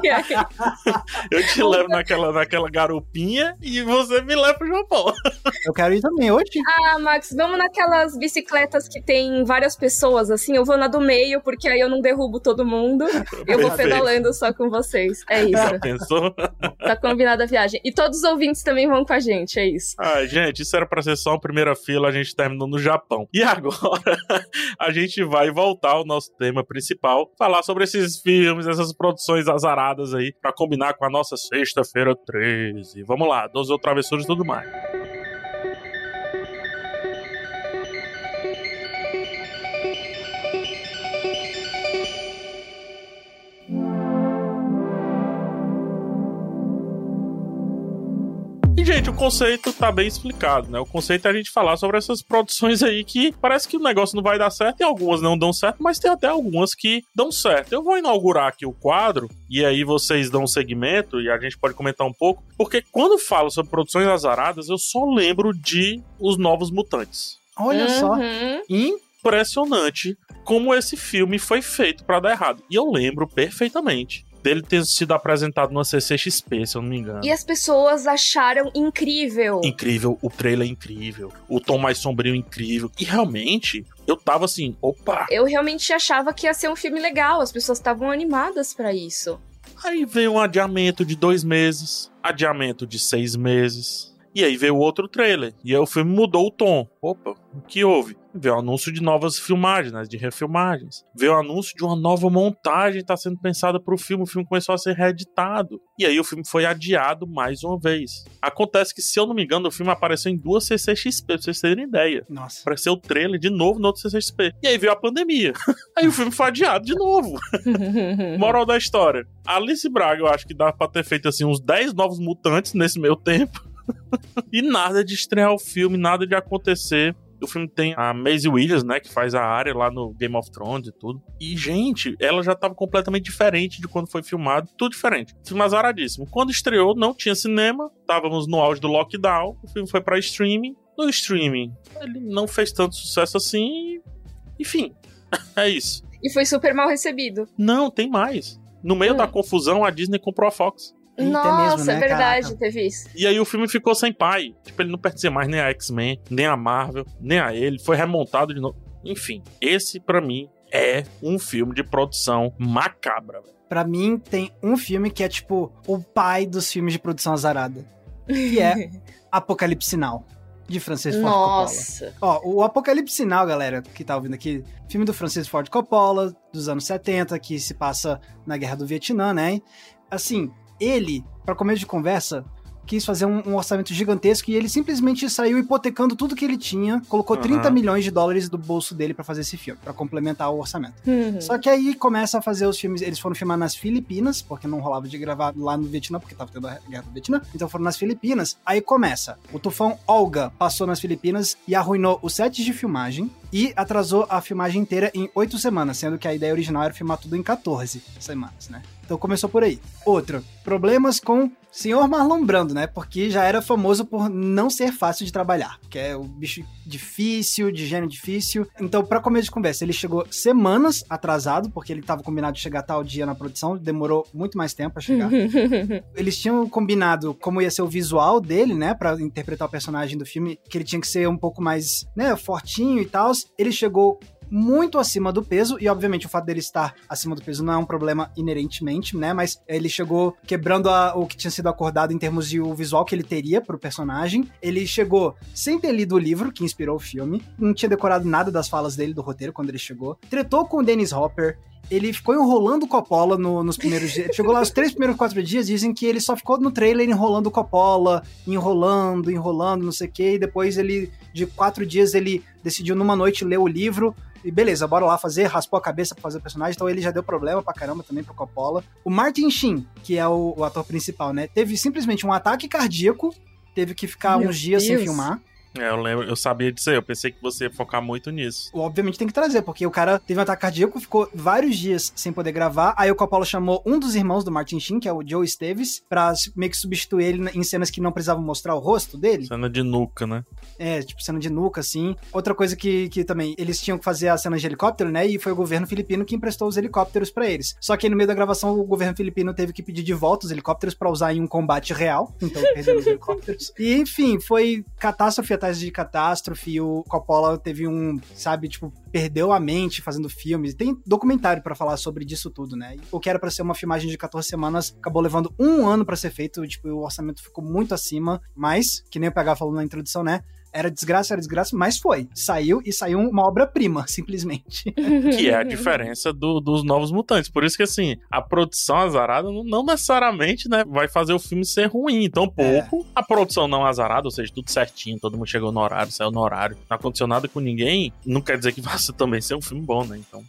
eu te levo naquela, naquela garupinha e você me leva pro Japão. Eu quero ir também hoje. Ah, Max, vamos naquelas bicicletas que tem várias pessoas, assim. Eu vou na do meio, porque aí eu não derrubo todo mundo. Eu vou pedalando só com vocês. É isso. Já pensou? Tá combinada a viagem. E todos os ouvintes também vão com a gente, é isso. Ah, gente, isso era pra ser só a primeira fila, a gente terminou no Japão. E agora, a gente vai voltar ao nosso tema principal, falar sobre esses filmes, essas produções azaradas aí, pra combinar com a nossa sexta-feira 13. Vamos lá, 12 travessuras e tudo mais. E, gente, o conceito tá bem explicado, né? O conceito é a gente falar sobre essas produções aí que parece que o negócio não vai dar certo e algumas não dão certo, mas tem até algumas que dão certo. Eu vou inaugurar aqui o quadro e aí vocês dão um segmento e a gente pode comentar um pouco, porque quando falo sobre produções azaradas, eu só lembro de Os Novos Mutantes. Olha uhum. só. Impressionante como esse filme foi feito para dar errado. E eu lembro perfeitamente dele ter sido apresentado numa CCXP, se eu não me engano. E as pessoas acharam incrível. Incrível, o trailer é incrível, o tom mais sombrio é incrível. E realmente, eu tava assim, opa. Eu realmente achava que ia ser um filme legal, as pessoas estavam animadas para isso. Aí veio um adiamento de dois meses, adiamento de seis meses. E aí veio outro trailer. E aí o filme mudou o tom. Opa, o que houve? Veio o anúncio de novas filmagens, né, de refilmagens. Veio o anúncio de uma nova montagem que está sendo pensada para o filme. O filme começou a ser reeditado. E aí o filme foi adiado mais uma vez. Acontece que, se eu não me engano, o filme apareceu em duas CCXP, pra vocês terem ideia. Nossa. Apareceu o trailer de novo no outro CCXP. E aí veio a pandemia. aí o filme foi adiado de novo. Moral da história. Alice Braga, eu acho que dá pra ter feito assim uns 10 novos mutantes nesse meio tempo. E nada de estrear o filme, nada de acontecer. O filme tem a Maisie Williams, né, que faz a área lá no Game of Thrones e tudo. E, gente, ela já tava completamente diferente de quando foi filmado, tudo diferente. Filme azaradíssimo. Quando estreou, não tinha cinema, estávamos no auge do lockdown, o filme foi para streaming. No streaming, ele não fez tanto sucesso assim. Enfim, é isso. E foi super mal recebido. Não, tem mais. No meio hum. da confusão, a Disney comprou a Fox. Eita Nossa, mesmo, né? é verdade, Caraca. teve isso. E aí o filme ficou sem pai. Tipo, ele não pertencia mais nem a X-Men, nem a Marvel, nem a ele. Foi remontado de novo. Enfim, esse para mim é um filme de produção macabra. Para mim tem um filme que é tipo o pai dos filmes de produção azarada, que é Apocalipse Sinal. De Francis Ford Nossa. Coppola. Ó, o Apocalipse Sinal, galera, que tá ouvindo aqui, filme do Francis Ford Coppola, dos anos 70, que se passa na Guerra do Vietnã, né? Assim, ele, para começo de conversa, quis fazer um, um, orçamento gigantesco e ele simplesmente saiu hipotecando tudo que ele tinha, colocou uhum. 30 milhões de dólares do bolso dele para fazer esse filme, para complementar o orçamento. Uhum. Só que aí começa a fazer os filmes, eles foram filmar nas Filipinas, porque não rolava de gravar lá no Vietnã, porque tava tendo a guerra do Vietnã, então foram nas Filipinas. Aí começa, o tufão Olga passou nas Filipinas e arruinou os sets de filmagem e atrasou a filmagem inteira em 8 semanas, sendo que a ideia original era filmar tudo em 14 semanas, né? Então começou por aí. Outro, problemas com senhor Marlon Brando, né? Porque já era famoso por não ser fácil de trabalhar, que é o bicho difícil, de gênio difícil. Então, para começo de conversa, ele chegou semanas atrasado, porque ele estava combinado de chegar tal dia na produção, demorou muito mais tempo para chegar. Eles tinham combinado como ia ser o visual dele, né, para interpretar o personagem do filme, que ele tinha que ser um pouco mais, né, fortinho e tal. Ele chegou muito acima do peso, e obviamente o fato dele estar acima do peso não é um problema inerentemente, né? Mas ele chegou quebrando a, o que tinha sido acordado em termos de o visual que ele teria pro personagem. Ele chegou sem ter lido o livro que inspirou o filme, não tinha decorado nada das falas dele do roteiro quando ele chegou. Tretou com o Dennis Hopper, ele ficou enrolando o Coppola no, nos primeiros dias. Chegou lá os três primeiros quatro dias, dizem que ele só ficou no trailer enrolando o Coppola, enrolando, enrolando, não sei o quê, e depois ele, de quatro dias, ele decidiu numa noite ler o livro, e beleza, bora lá fazer, raspou a cabeça pra fazer o personagem, então ele já deu problema pra caramba também pro Coppola. O Martin Sheen, que é o, o ator principal, né, teve simplesmente um ataque cardíaco, teve que ficar Meu uns dias Deus. sem filmar. É, eu lembro, eu sabia disso aí, eu pensei que você ia focar muito nisso. Obviamente tem que trazer, porque o cara teve um ataque cardíaco, ficou vários dias sem poder gravar, aí o Coppola chamou um dos irmãos do Martin Sheen, que é o Joe Esteves, pra meio que substituir ele em cenas que não precisavam mostrar o rosto dele. Cena de nuca, né? É, tipo cena de nuca, assim. Outra coisa que, que também, eles tinham que fazer a cena de helicóptero, né, e foi o governo filipino que emprestou os helicópteros para eles. Só que aí, no meio da gravação, o governo filipino teve que pedir de volta os helicópteros para usar em um combate real, então perderam os helicópteros. E, enfim, foi catástrofe de catástrofe, catástrofe. O Coppola teve um, sabe, tipo, perdeu a mente fazendo filmes. Tem documentário para falar sobre disso tudo, né? O que era para ser uma filmagem de 14 semanas acabou levando um ano para ser feito. Tipo, o orçamento ficou muito acima. Mas, que nem o PH falou na introdução, né? Era desgraça, era desgraça, mas foi. Saiu e saiu uma obra-prima, simplesmente. que é a diferença do, dos novos mutantes. Por isso que, assim, a produção azarada não, necessariamente, né, vai fazer o filme ser ruim. Então, pouco. É. A produção não azarada, ou seja, tudo certinho, todo mundo chegou no horário, saiu no horário, não aconteceu nada com ninguém, não quer dizer que vai também ser um filme bom, né? Então.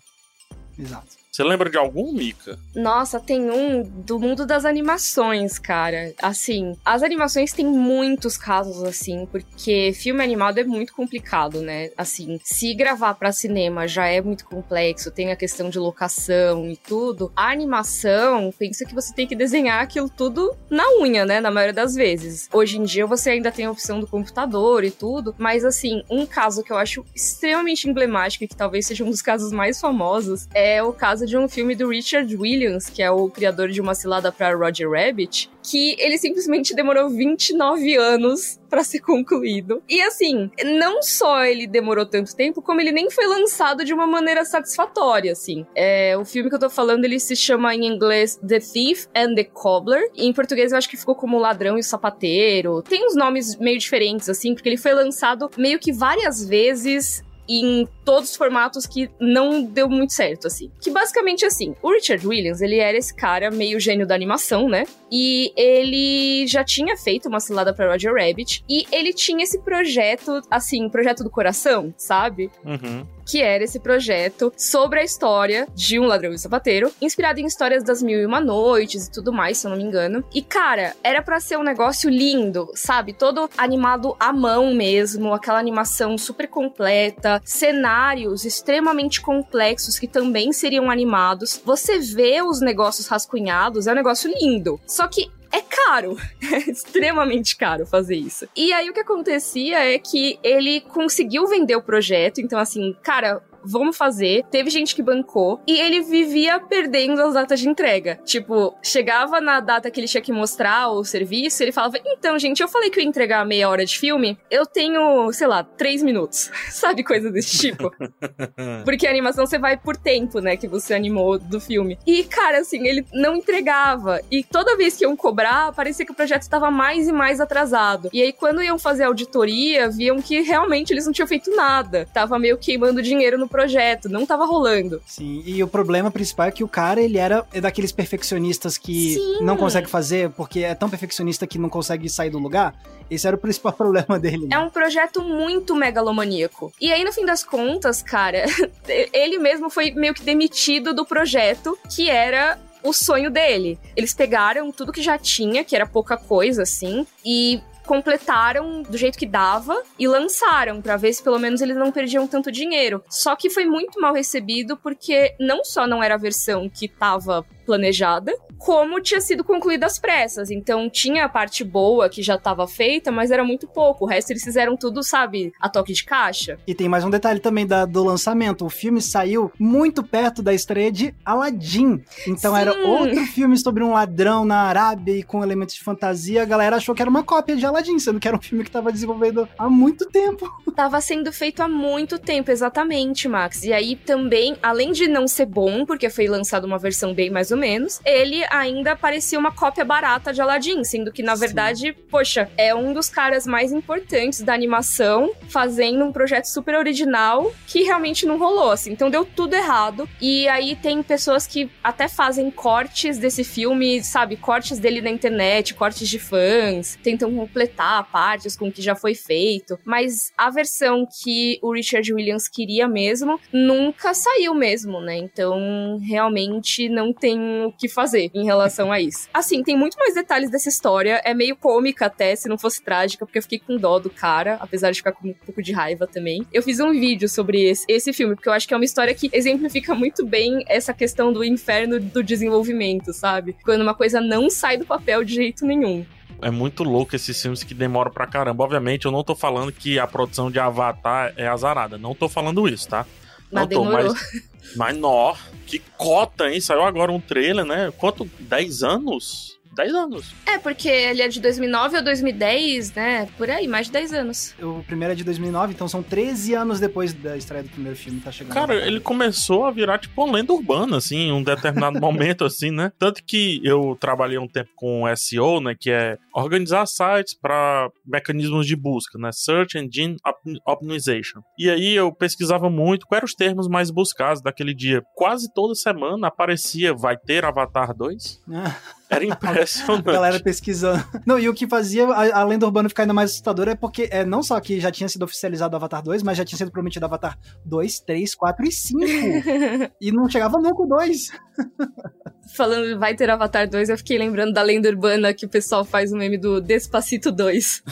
Exato. Você lembra de algum, Mika? Nossa, tem um do mundo das animações, cara. Assim, as animações têm muitos casos assim, porque filme animado é muito complicado, né? Assim, se gravar para cinema já é muito complexo, tem a questão de locação e tudo. A animação, pensa que você tem que desenhar aquilo tudo na unha, né? Na maioria das vezes. Hoje em dia você ainda tem a opção do computador e tudo, mas assim, um caso que eu acho extremamente emblemático e que talvez seja um dos casos mais famosos é o caso causa de um filme do Richard Williams, que é o criador de Uma Cilada para Roger Rabbit, que ele simplesmente demorou 29 anos para ser concluído. E assim, não só ele demorou tanto tempo, como ele nem foi lançado de uma maneira satisfatória, assim. É, o filme que eu tô falando, ele se chama em inglês The Thief and the Cobbler. E em português eu acho que ficou como Ladrão e o Sapateiro. Tem uns nomes meio diferentes, assim, porque ele foi lançado meio que várias vezes em todos os formatos que não deu muito certo, assim. Que basicamente assim, o Richard Williams, ele era esse cara meio gênio da animação, né? E ele já tinha feito uma cilada para Roger Rabbit e ele tinha esse projeto, assim, projeto do coração, sabe? Uhum que era esse projeto sobre a história de um ladrão e sapateiro, inspirado em histórias das mil e uma noites e tudo mais, se eu não me engano. E cara, era para ser um negócio lindo, sabe? Todo animado à mão mesmo, aquela animação super completa, cenários extremamente complexos que também seriam animados. Você vê os negócios rascunhados, é um negócio lindo. Só que é caro. É extremamente caro fazer isso. E aí o que acontecia é que ele conseguiu vender o projeto, então assim, cara, vamos fazer. Teve gente que bancou e ele vivia perdendo as datas de entrega. Tipo, chegava na data que ele tinha que mostrar o serviço, ele falava: Então, gente, eu falei que eu ia entregar meia hora de filme, eu tenho, sei lá, três minutos. Sabe, coisa desse tipo. Porque a animação você vai por tempo, né, que você animou do filme. E, cara, assim, ele não entregava. E toda vez que iam cobrar, parecia que o projeto estava mais e mais atrasado. E aí, quando iam fazer auditoria, viam que realmente eles não tinham feito nada. Tava meio queimando dinheiro no projeto, não tava rolando. Sim, e o problema principal é que o cara, ele era daqueles perfeccionistas que Sim. não consegue fazer porque é tão perfeccionista que não consegue sair do lugar. Esse era o principal problema dele. Né? É um projeto muito megalomaníaco. E aí, no fim das contas, cara, ele mesmo foi meio que demitido do projeto, que era o sonho dele. Eles pegaram tudo que já tinha, que era pouca coisa, assim, e completaram do jeito que dava e lançaram para ver se pelo menos eles não perdiam tanto dinheiro. Só que foi muito mal recebido porque não só não era a versão que tava planejada, como tinha sido concluída às pressas. Então tinha a parte boa que já estava feita, mas era muito pouco. O resto eles fizeram tudo, sabe, a toque de caixa. E tem mais um detalhe também da, do lançamento. O filme saiu muito perto da estreia de Aladdin. Então Sim. era outro filme sobre um ladrão na Arábia e com elementos de fantasia. A galera achou que era uma cópia de Aladdin, sendo que era um filme que estava desenvolvendo há muito tempo. Tava sendo feito há muito tempo, exatamente, Max. E aí também, além de não ser bom, porque foi lançada uma versão bem mais ou menos, ele ainda parecia uma cópia barata de Aladdin, sendo que, na verdade, Sim. poxa, é um dos caras mais importantes da animação, fazendo um projeto super original que realmente não rolou, assim. Então deu tudo errado. E aí tem pessoas que até fazem cortes desse filme, sabe? Cortes dele na internet, cortes de fãs, tentam completar partes com o que já foi feito. Mas a versão que o Richard Williams queria mesmo nunca saiu mesmo, né? Então realmente não tem o que fazer em relação a isso. Assim, tem muito mais detalhes dessa história. É meio cômica até, se não fosse trágica, porque eu fiquei com dó do cara, apesar de ficar com um pouco de raiva também. Eu fiz um vídeo sobre esse, esse filme, porque eu acho que é uma história que exemplifica muito bem essa questão do inferno do desenvolvimento, sabe? Quando uma coisa não sai do papel de jeito nenhum. É muito louco esses filmes que demoram pra caramba. Obviamente, eu não tô falando que a produção de Avatar é azarada. Não tô falando isso, tá? Mas não tô, demorou. mas mas, nó, que cota, hein? Saiu agora um trailer, né? Quanto? 10 anos? 10 anos. É, porque ele é de 2009 ou 2010, né? Por aí, mais de 10 anos. O primeiro é de 2009, então são 13 anos depois da estreia do primeiro filme, tá chegando. Cara, ele começou a virar tipo uma lenda urbana, assim, em um determinado momento, assim, né? Tanto que eu trabalhei um tempo com SEO, né? Que é organizar sites para mecanismos de busca, né? Search Engine Optimization. E aí eu pesquisava muito quais eram os termos mais buscados daquele dia. Quase toda semana aparecia, vai ter Avatar 2? Era impressionante. a galera pesquisando. Não, e o que fazia a, a, lenda urbana ficar ainda mais assustadora é porque é não só que já tinha sido oficializado Avatar 2, mas já tinha sido prometido Avatar 2, 3, 4 e 5. e não chegava nunca o 2. Falando vai ter Avatar 2, eu fiquei lembrando da lenda urbana que o pessoal faz o meme do Despacito 2.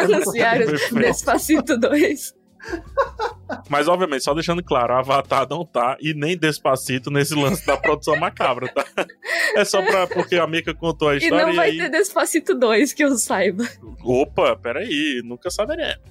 Anunciaram Despacito 2. Mas, obviamente, só deixando claro, Avatar não tá e nem Despacito nesse lance da produção macabra, tá? É só pra, porque a Mika contou a história. E não vai e aí... ter Despacito 2, que eu saiba. Opa, peraí, nunca saberemos.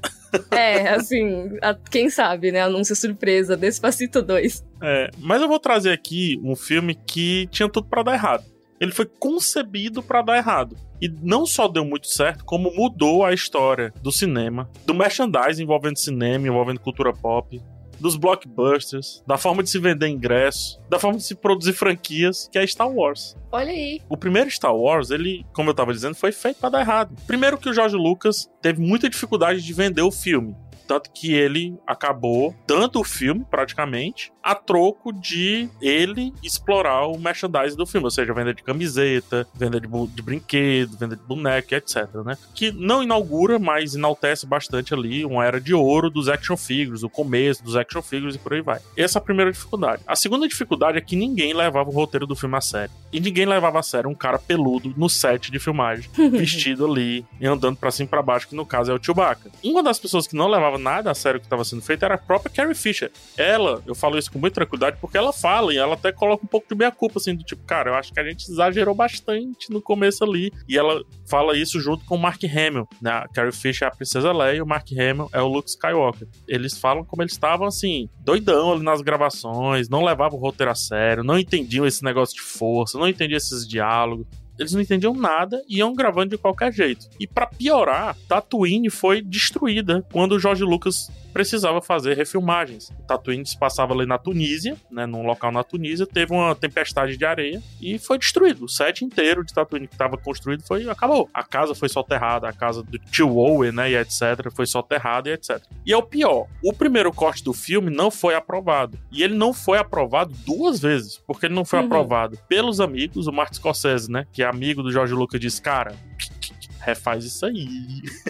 É, assim, a, quem sabe, né? Anúncio surpresa, Despacito 2. É, mas eu vou trazer aqui um filme que tinha tudo para dar errado. Ele foi concebido para dar errado. E não só deu muito certo, como mudou a história do cinema, do merchandising envolvendo cinema, envolvendo cultura pop, dos blockbusters, da forma de se vender ingressos, da forma de se produzir franquias, que é Star Wars. Olha aí. O primeiro Star Wars, ele, como eu tava dizendo, foi feito para dar errado. Primeiro que o George Lucas teve muita dificuldade de vender o filme. Tanto que ele acabou dando o filme, praticamente, a troco de ele explorar o merchandising do filme, ou seja, venda de camiseta, venda de, de brinquedo, venda de boneco, etc, né? Que não inaugura, mas enaltece bastante ali uma era de ouro dos action figures, o começo dos action figures e por aí vai. Essa é a primeira dificuldade. A segunda dificuldade é que ninguém levava o roteiro do filme a sério. E ninguém levava a sério um cara peludo no set de filmagem, vestido ali e andando para cima e pra baixo, que no caso é o Chewbacca. Uma das pessoas que não levava nada a sério que estava sendo feito era a própria Carrie Fisher. Ela, eu falo isso com muita tranquilidade porque ela fala e ela até coloca um pouco de meia culpa, assim, do tipo, cara, eu acho que a gente exagerou bastante no começo ali. E ela fala isso junto com o Mark Hamill, né? A Carrie Fisher é a Princesa Leia e o Mark Hamill é o Luke Skywalker. Eles falam como eles estavam, assim, doidão ali nas gravações, não levavam o roteiro a sério, não entendiam esse negócio de força, não entendiam esses diálogos eles não entendiam nada e iam gravando de qualquer jeito. E para piorar, Tatooine foi destruída quando o George Lucas precisava fazer refilmagens. Tatooine se passava ali na Tunísia, né, num local na Tunísia, teve uma tempestade de areia e foi destruído. O set inteiro de Tatooine que estava construído foi acabou. A casa foi soterrada, a casa do tio Owen, né, e etc, foi soterrada e etc. E é o pior, o primeiro corte do filme não foi aprovado. E ele não foi aprovado duas vezes, porque ele não foi uhum. aprovado pelos amigos, o Martin Scorsese, né, que é amigo do Jorge Lucas, disse, cara, refaz isso aí.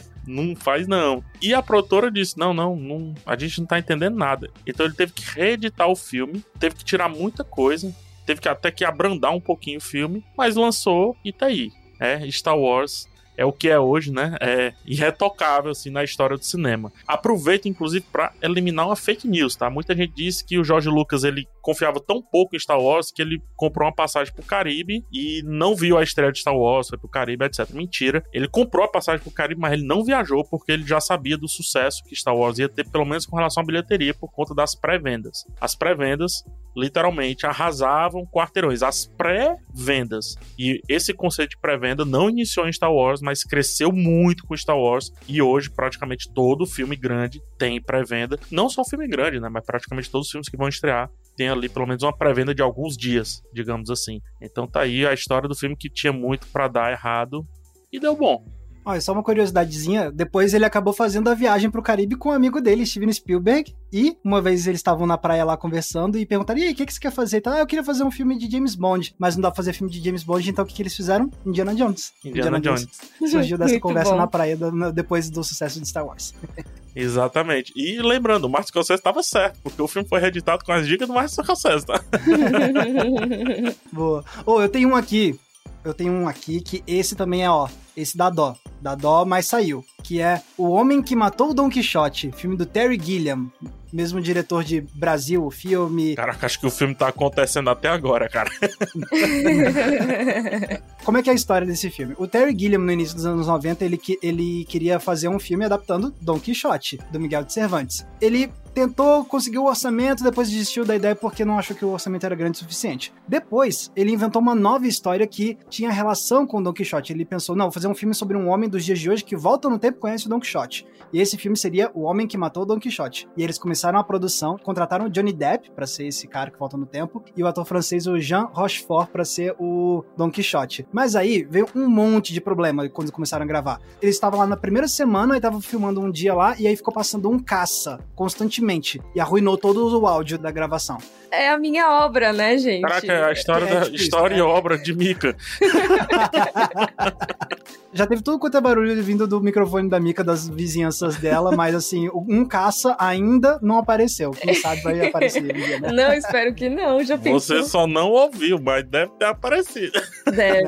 não faz não. E a produtora disse: não, não, não, a gente não tá entendendo nada. Então ele teve que reeditar o filme, teve que tirar muita coisa, teve que até que abrandar um pouquinho o filme, mas lançou e tá aí. É Star Wars é o que é hoje, né? É irretocável assim na história do cinema. Aproveita inclusive para eliminar uma fake news, tá? Muita gente disse que o George Lucas ele confiava tão pouco em Star Wars que ele comprou uma passagem pro Caribe e não viu a estreia de Star Wars, foi pro Caribe, etc. Mentira. Ele comprou a passagem pro Caribe, mas ele não viajou porque ele já sabia do sucesso que Star Wars ia ter, pelo menos com relação à bilheteria, por conta das pré-vendas. As pré-vendas literalmente arrasavam quarteirões, as pré-vendas. E esse conceito de pré-venda não iniciou em Star Wars, mas cresceu muito com Star Wars e hoje praticamente todo filme grande tem pré-venda. Não só filme grande, né, mas praticamente todos os filmes que vão estrear tem ali pelo menos uma pré-venda de alguns dias, digamos assim. Então tá aí a história do filme que tinha muito para dar errado e deu bom. Olha, só uma curiosidadezinha, depois ele acabou fazendo a viagem pro Caribe com um amigo dele, Steven Spielberg, e uma vez eles estavam na praia lá conversando e perguntaram, e aí, o que, que você quer fazer? Então, ah, eu queria fazer um filme de James Bond, mas não dá pra fazer filme de James Bond, então o que, que eles fizeram? Indiana Jones. Indiana, Indiana Jones. Jones. Surgiu dessa conversa bom. na praia do, depois do sucesso de Star Wars. Exatamente. E lembrando, o Martin Scorsese estava certo, porque o filme foi reeditado com as dicas do Martin Scorsese, tá? Boa. Oh, eu tenho um aqui. Eu tenho um aqui que esse também é, ó, esse da dó. Da dó, mas saiu. Que é O Homem que Matou o Don Quixote, filme do Terry Gilliam, mesmo diretor de Brasil, o filme. Caraca, acho que o filme tá acontecendo até agora, cara. Como é que é a história desse filme? O Terry Gilliam, no início dos anos 90, ele, ele queria fazer um filme adaptando Don Quixote, do Miguel de Cervantes. Ele tentou, conseguiu o orçamento, depois desistiu da ideia porque não achou que o orçamento era grande o suficiente. Depois, ele inventou uma nova história que tinha relação com Don Quixote. Ele pensou, não, vou fazer um filme sobre um homem dos dias de hoje que volta no tempo e conhece o Don Quixote. E esse filme seria O Homem que Matou o Don Quixote. E eles começaram a produção, contrataram o Johnny Depp para ser esse cara que volta no tempo e o ator francês o Jean Rochefort para ser o Don Quixote. Mas aí veio um monte de problema quando começaram a gravar. Eles estavam lá na primeira semana e estavam filmando um dia lá e aí ficou passando um caça constantemente e arruinou todo o áudio da gravação. É a minha obra, né, gente? Caraca, é a história, é, da, tipo história isso, e obra de Mika. Já teve tudo quanto é barulho vindo do microfone da Mika, das vizinhanças dela, mas assim, um caça ainda não apareceu. Quem sabe vai aparecer. Né? Não, espero que não. Já pensou? Você só não ouviu, mas deve ter aparecido. Deve.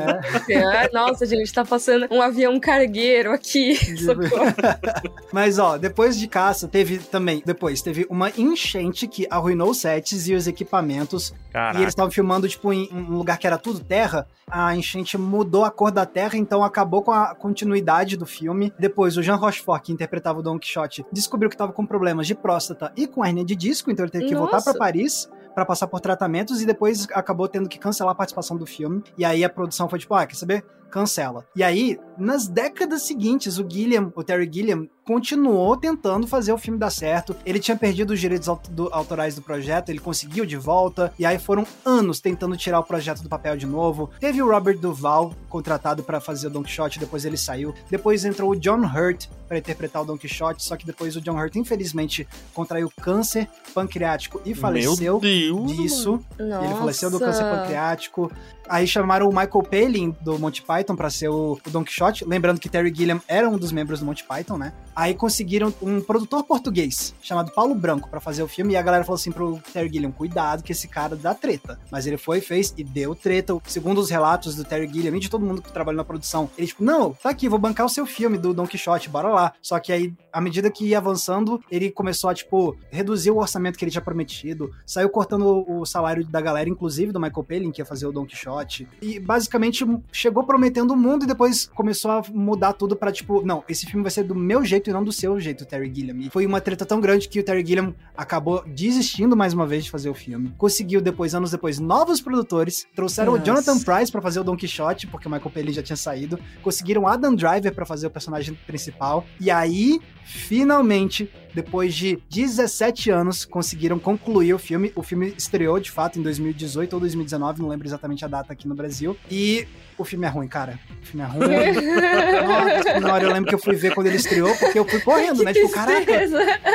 É. nossa, gente, tá passando um avião cargueiro aqui. Socorro. mas ó, depois de caça, teve também, depois, teve uma enchente que arruinou os sets e os equipamentos. Caraca. E eles estavam filmando, tipo, em um lugar que era tudo terra. A enchente mudou a cor da terra, então acabou com a a continuidade do filme. Depois, o Jean Rochefort, que interpretava o Don Quixote, descobriu que estava com problemas de próstata e com hernia de disco, então ele teve que Nossa. voltar para Paris para passar por tratamentos e depois acabou tendo que cancelar a participação do filme. E aí a produção foi tipo, ah, quer saber? Cancela. E aí, nas décadas seguintes, o Gilliam, o Terry Gilliam, continuou tentando fazer o filme dar certo. Ele tinha perdido os direitos autorais do projeto, ele conseguiu de volta, e aí foram anos tentando tirar o projeto do papel de novo. Teve o Robert Duval contratado para fazer o Don Quixote, depois ele saiu. Depois entrou o John Hurt para interpretar o Don Quixote, só que depois o John Hurt, infelizmente, contraiu câncer pancreático e faleceu disso. Nossa. Ele faleceu do câncer pancreático. Aí chamaram o Michael Palin do Monty Python para ser o, Don Quixote, lembrando que Terry Gilliam era um dos membros do Monty Python, né? Aí conseguiram um produtor português chamado Paulo Branco para fazer o filme e a galera falou assim pro Terry Gilliam: cuidado que esse cara dá treta. Mas ele foi, fez e deu treta. Segundo os relatos do Terry Gilliam e de todo mundo que trabalhou na produção, ele tipo: não, tá aqui, vou bancar o seu filme do Don Quixote, bora lá. Só que aí, à medida que ia avançando, ele começou a, tipo, reduzir o orçamento que ele tinha prometido, saiu cortando o salário da galera, inclusive do Michael Palin, que ia fazer o Don Quixote. E basicamente chegou prometendo o mundo e depois começou a mudar tudo para tipo, não, esse filme vai ser do meu jeito e não do seu jeito, Terry Gilliam. E foi uma treta tão grande que o Terry Gilliam acabou desistindo mais uma vez de fazer o filme. Conseguiu depois, anos depois, novos produtores, trouxeram Nossa. o Jonathan Price para fazer o Don Quixote, porque o Michael Palin já tinha saído, conseguiram Adam Driver para fazer o personagem principal. E aí, finalmente, depois de 17 anos, conseguiram concluir o filme. O filme estreou, de fato, em 2018 ou 2019, não lembro exatamente a data aqui no Brasil. E o filme é ruim, cara. O filme é ruim. Nossa, na hora eu lembro que eu fui ver quando ele estreou, porque eu fui correndo, né? Tipo, caraca.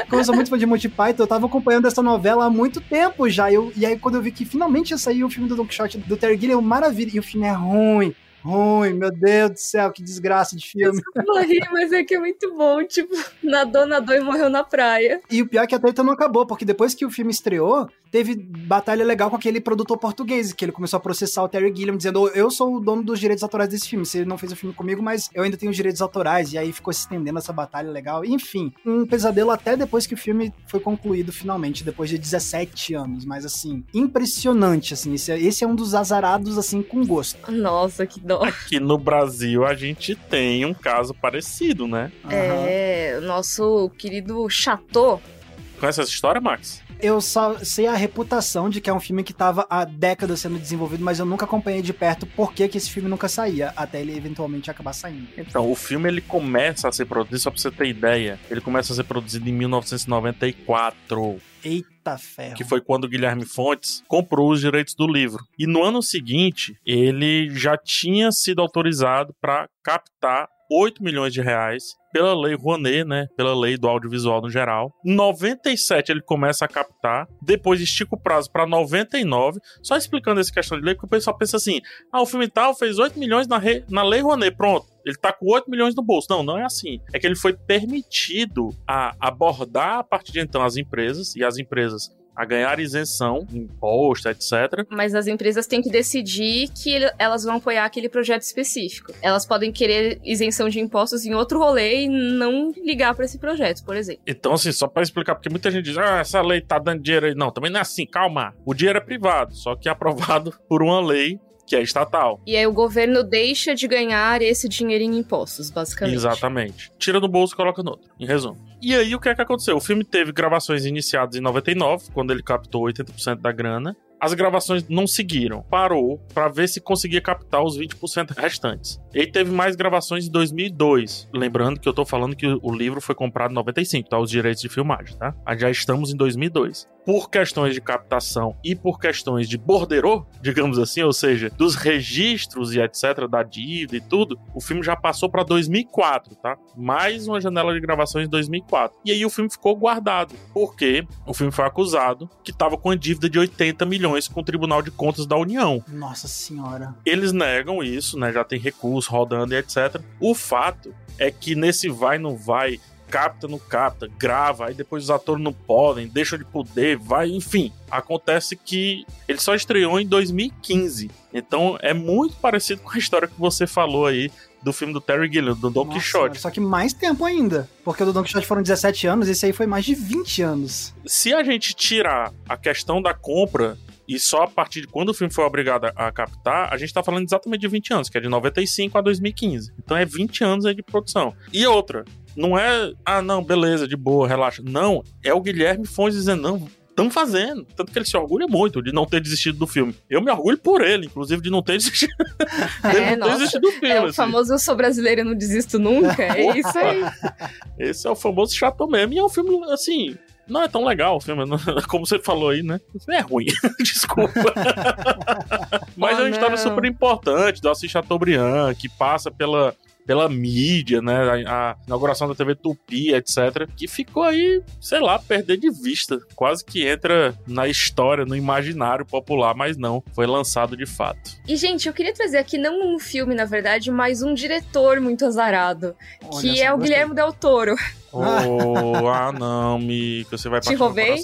Como eu sou muito fã de Monty Python, eu tava acompanhando essa novela há muito tempo já. Eu, e aí, quando eu vi que finalmente ia sair o filme do Don Quixote do Terry Gilliam, maravilha. E o filme é ruim ruim, meu Deus do céu, que desgraça de filme. Eu morri, mas é que é muito bom, tipo, nadou, nadou e morreu na praia. E o pior é que a treta não acabou, porque depois que o filme estreou, teve batalha legal com aquele produtor português, que ele começou a processar o Terry Gilliam, dizendo, eu sou o dono dos direitos autorais desse filme, você não fez o filme comigo, mas eu ainda tenho os direitos autorais, e aí ficou se estendendo essa batalha legal. Enfim, um pesadelo até depois que o filme foi concluído finalmente, depois de 17 anos, mas assim, impressionante, assim, esse, é, esse é um dos azarados, assim, com gosto. Nossa, que dó. Aqui no Brasil a gente tem um caso parecido, né? É, o nosso querido Chateau. Conhece essa história, Max? Eu só sei a reputação de que é um filme que estava há décadas sendo desenvolvido, mas eu nunca acompanhei de perto por que, que esse filme nunca saía, até ele eventualmente acabar saindo. Então, o filme ele começa a ser produzido, só pra você ter ideia, ele começa a ser produzido em 1994. Eita ferro. Que foi quando Guilherme Fontes comprou os direitos do livro. E no ano seguinte, ele já tinha sido autorizado para captar 8 milhões de reais pela lei Rouanet, né? Pela lei do audiovisual no geral. 97 ele começa a captar, depois estica o prazo para 99. Só explicando essa questão de lei, porque o pessoal pensa assim: ah, o filme tal fez 8 milhões na, re... na lei Rouanet, pronto. Ele tá com 8 milhões no bolso. Não, não é assim. É que ele foi permitido a abordar a partir de então as empresas, e as empresas a ganhar isenção, imposto, etc. Mas as empresas têm que decidir que elas vão apoiar aquele projeto específico. Elas podem querer isenção de impostos em outro rolê e não ligar para esse projeto, por exemplo. Então, assim, só para explicar, porque muita gente diz, ah, essa lei tá dando dinheiro aí. Não, também não é assim, calma. O dinheiro é privado, só que é aprovado por uma lei que é estatal. E aí o governo deixa de ganhar esse dinheiro em impostos, basicamente. Exatamente. Tira do bolso e coloca no outro, em resumo. E aí o que é que aconteceu? O filme teve gravações iniciadas em 99, quando ele captou 80% da grana. As gravações não seguiram. Parou para ver se conseguia captar os 20% restantes. Ele teve mais gravações em 2002. Lembrando que eu tô falando que o livro foi comprado em 95, tá? Os direitos de filmagem, tá? Já estamos em 2002 por questões de captação e por questões de borderô, digamos assim, ou seja, dos registros e etc, da dívida e tudo, o filme já passou para 2004, tá? Mais uma janela de gravações em 2004. E aí o filme ficou guardado, porque o filme foi acusado que estava com uma dívida de 80 milhões com o Tribunal de Contas da União. Nossa senhora. Eles negam isso, né? Já tem recurso rodando e etc. O fato é que nesse vai não vai capta, não capta, grava, aí depois os atores não podem, deixa de poder, vai, enfim. Acontece que ele só estreou em 2015. Então é muito parecido com a história que você falou aí do filme do Terry Gilliam, do Don Nossa, Quixote. Só que mais tempo ainda. Porque o do Don Quixote foram 17 anos, esse aí foi mais de 20 anos. Se a gente tirar a questão da compra E só a partir de quando o filme foi obrigado a, a captar, a gente tá falando exatamente de 20 anos, que é de 95 a 2015. Então é 20 anos aí de produção. E outra, não é, ah, não, beleza, de boa, relaxa. Não, é o Guilherme Fontes dizendo, não, estão fazendo. Tanto que ele se orgulha muito de não ter desistido do filme. Eu me orgulho por ele, inclusive, de não ter desistido, é, não ter desistido do filme. É o assim. famoso eu sou brasileiro e não desisto nunca. É isso aí. Esse é o famoso chato mesmo. E é um filme, assim, não é tão legal o filme, como você falou aí, né? É ruim, desculpa. Mas oh, é uma história super importante do Assis Chateaubriand, que passa pela pela mídia, né? A, a, inauguração da TV Tupi, etc. Que ficou aí, sei lá, perder de vista. Quase que entra na história, no imaginário popular, mas não, foi lançado de fato. E, gente, eu queria trazer aqui não um filme, na verdade, mas um diretor muito azarado, Olha que é o gostei. Guilherme Del Toro. Oh, ah, não, Mika, você vai partir Te roubei?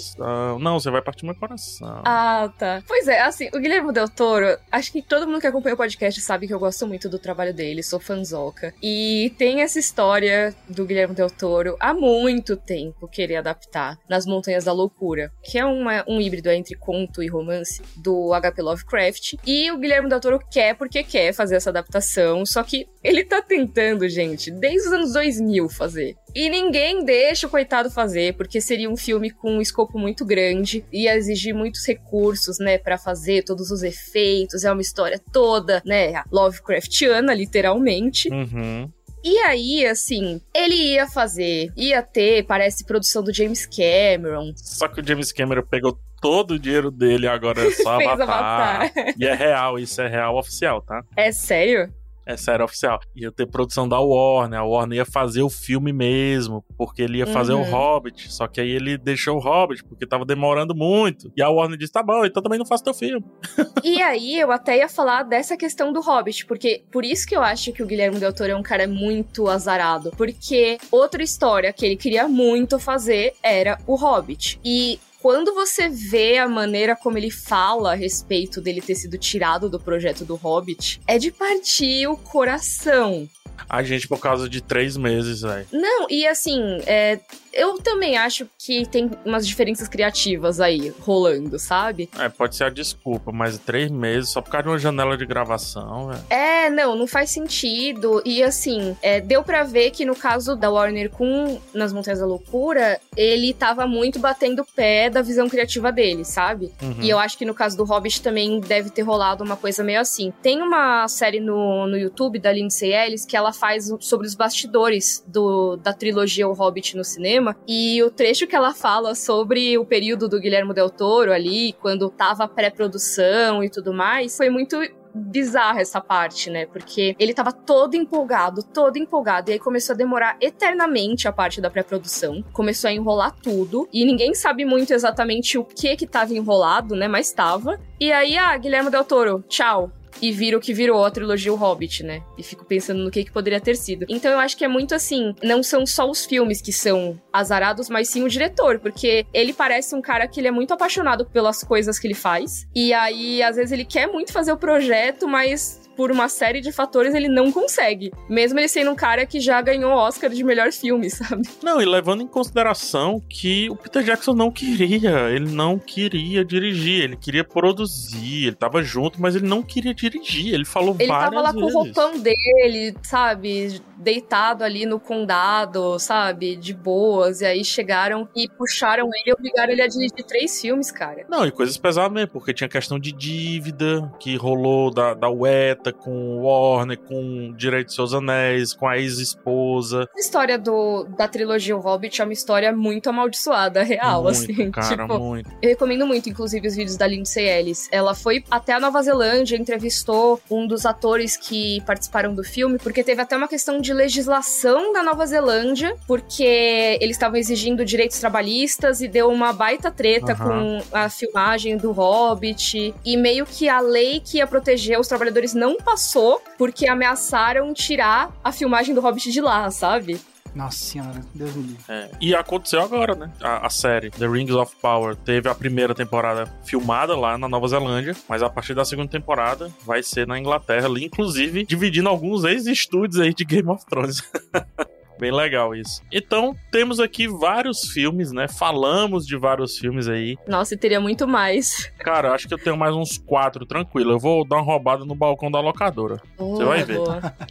Não, você vai partir meu coração. Ah, tá. Pois é, assim, o Guilherme Del Toro, acho que todo mundo que acompanha o podcast sabe que eu gosto muito do trabalho dele, sou fanzoca. E tem essa história do Guilherme Del Toro há muito tempo querer adaptar Nas Montanhas da Loucura, que é uma, um híbrido entre conto e romance do HP Lovecraft. E o Guilherme Del Toro quer porque quer fazer essa adaptação, só que ele tá tentando, gente, desde os anos 2000 fazer. E ninguém deixa o coitado fazer, porque seria um filme com um escopo muito grande, ia exigir muitos recursos, né, para fazer todos os efeitos, é uma história toda, né, Lovecraftiana, literalmente. Uhum. E aí, assim, ele ia fazer, ia ter, parece, produção do James Cameron. Só que o James Cameron pegou todo o dinheiro dele agora é só Fez Avatar. Avatar. E é real, isso é real oficial, tá? É sério? É série oficial. Ia ter produção da Warner. A Warner ia fazer o filme mesmo, porque ele ia fazer uhum. o Hobbit. Só que aí ele deixou o Hobbit, porque tava demorando muito. E a Warner disse: tá bom, então também não faço teu filme. E aí eu até ia falar dessa questão do Hobbit, porque por isso que eu acho que o Guilherme Del Toro é um cara muito azarado. Porque outra história que ele queria muito fazer era o Hobbit. E quando você vê a maneira como ele fala a respeito dele ter sido tirado do projeto do Hobbit, é de partir o coração. A gente, por causa de três meses, velho. Não, e assim, é, eu também acho que tem umas diferenças criativas aí rolando, sabe? É, pode ser a desculpa, mas três meses só por causa de uma janela de gravação, velho. É, não, não faz sentido. E assim, é, deu para ver que no caso da Warner com Nas Montanhas da Loucura, ele tava muito batendo pé da visão criativa dele, sabe? Uhum. E eu acho que no caso do Hobbit também deve ter rolado uma coisa meio assim. Tem uma série no, no YouTube da Lindsay Ellis que ela faz sobre os bastidores do, da trilogia O Hobbit no cinema cinema. E o trecho que ela fala sobre o período do Guilherme Del Toro ali, quando tava pré-produção e tudo mais, foi muito bizarra essa parte, né? Porque ele tava todo empolgado, todo empolgado. E aí começou a demorar eternamente a parte da pré-produção. Começou a enrolar tudo. E ninguém sabe muito exatamente o que que tava enrolado, né? Mas tava. E aí, ah, Guilherme Del Toro, tchau e vira o que virou a trilogia O Hobbit, né? E fico pensando no que, que poderia ter sido. Então eu acho que é muito assim, não são só os filmes que são azarados, mas sim o diretor, porque ele parece um cara que ele é muito apaixonado pelas coisas que ele faz. E aí, às vezes, ele quer muito fazer o projeto, mas por uma série de fatores, ele não consegue. Mesmo ele sendo um cara que já ganhou Oscar de melhor filme, sabe? Não, e levando em consideração que o Peter Jackson não queria, ele não queria dirigir, ele queria produzir, ele tava junto, mas ele não queria dirigir, ele falou ele várias vezes. Ele tava lá vezes. com o roupão dele, sabe? Deitado ali no condado, sabe? De boas, e aí chegaram e puxaram ele e obrigaram ele a dirigir três filmes, cara. Não, e coisas pesadas mesmo, porque tinha questão de dívida que rolou da, da UETA, com Warner, com Direito de Seus Anéis, com a ex-esposa. A história do, da trilogia O Hobbit é uma história muito amaldiçoada, real, muito, assim. Cara, tipo, muito. Eu recomendo muito, inclusive, os vídeos da Lindsay Ellis. Ela foi até a Nova Zelândia, entrevistou um dos atores que participaram do filme, porque teve até uma questão de legislação da Nova Zelândia, porque eles estavam exigindo direitos trabalhistas e deu uma baita treta uhum. com a filmagem do Hobbit. E meio que a lei que ia proteger os trabalhadores não passou porque ameaçaram tirar a filmagem do Hobbit de lá, sabe? Nossa senhora, Deus me livre. É, e aconteceu agora, né? A, a, série The Rings of Power teve a primeira temporada filmada lá na Nova Zelândia, mas a partir da segunda temporada vai ser na Inglaterra, ali, inclusive dividindo alguns ex-estúdios aí de Game of Thrones. Bem legal isso. Então, temos aqui vários filmes, né? Falamos de vários filmes aí. Nossa, e teria muito mais. Cara, acho que eu tenho mais uns quatro, tranquilo. Eu vou dar uma roubada no balcão da locadora. Você vai ver.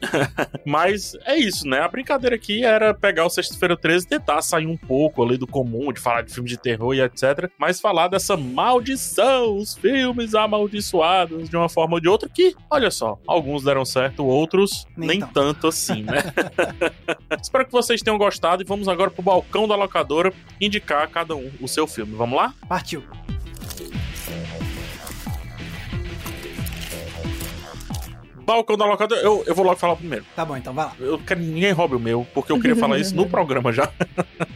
Mas é isso, né? A brincadeira aqui era pegar o Sexta-feira 13 e tentar sair um pouco ali do comum, de falar de filme de terror e etc. Mas falar dessa maldição, os filmes amaldiçoados de uma forma ou de outra, que, olha só, alguns deram certo, outros nem, nem tanto assim, né? Espero que vocês tenham gostado e vamos agora pro balcão da locadora indicar a cada um o seu filme. Vamos lá? Partiu. Balcão da locadora, eu, eu vou logo falar primeiro. Tá bom, então vai lá. Eu quero ninguém roube o meu, porque eu queria falar isso no programa já.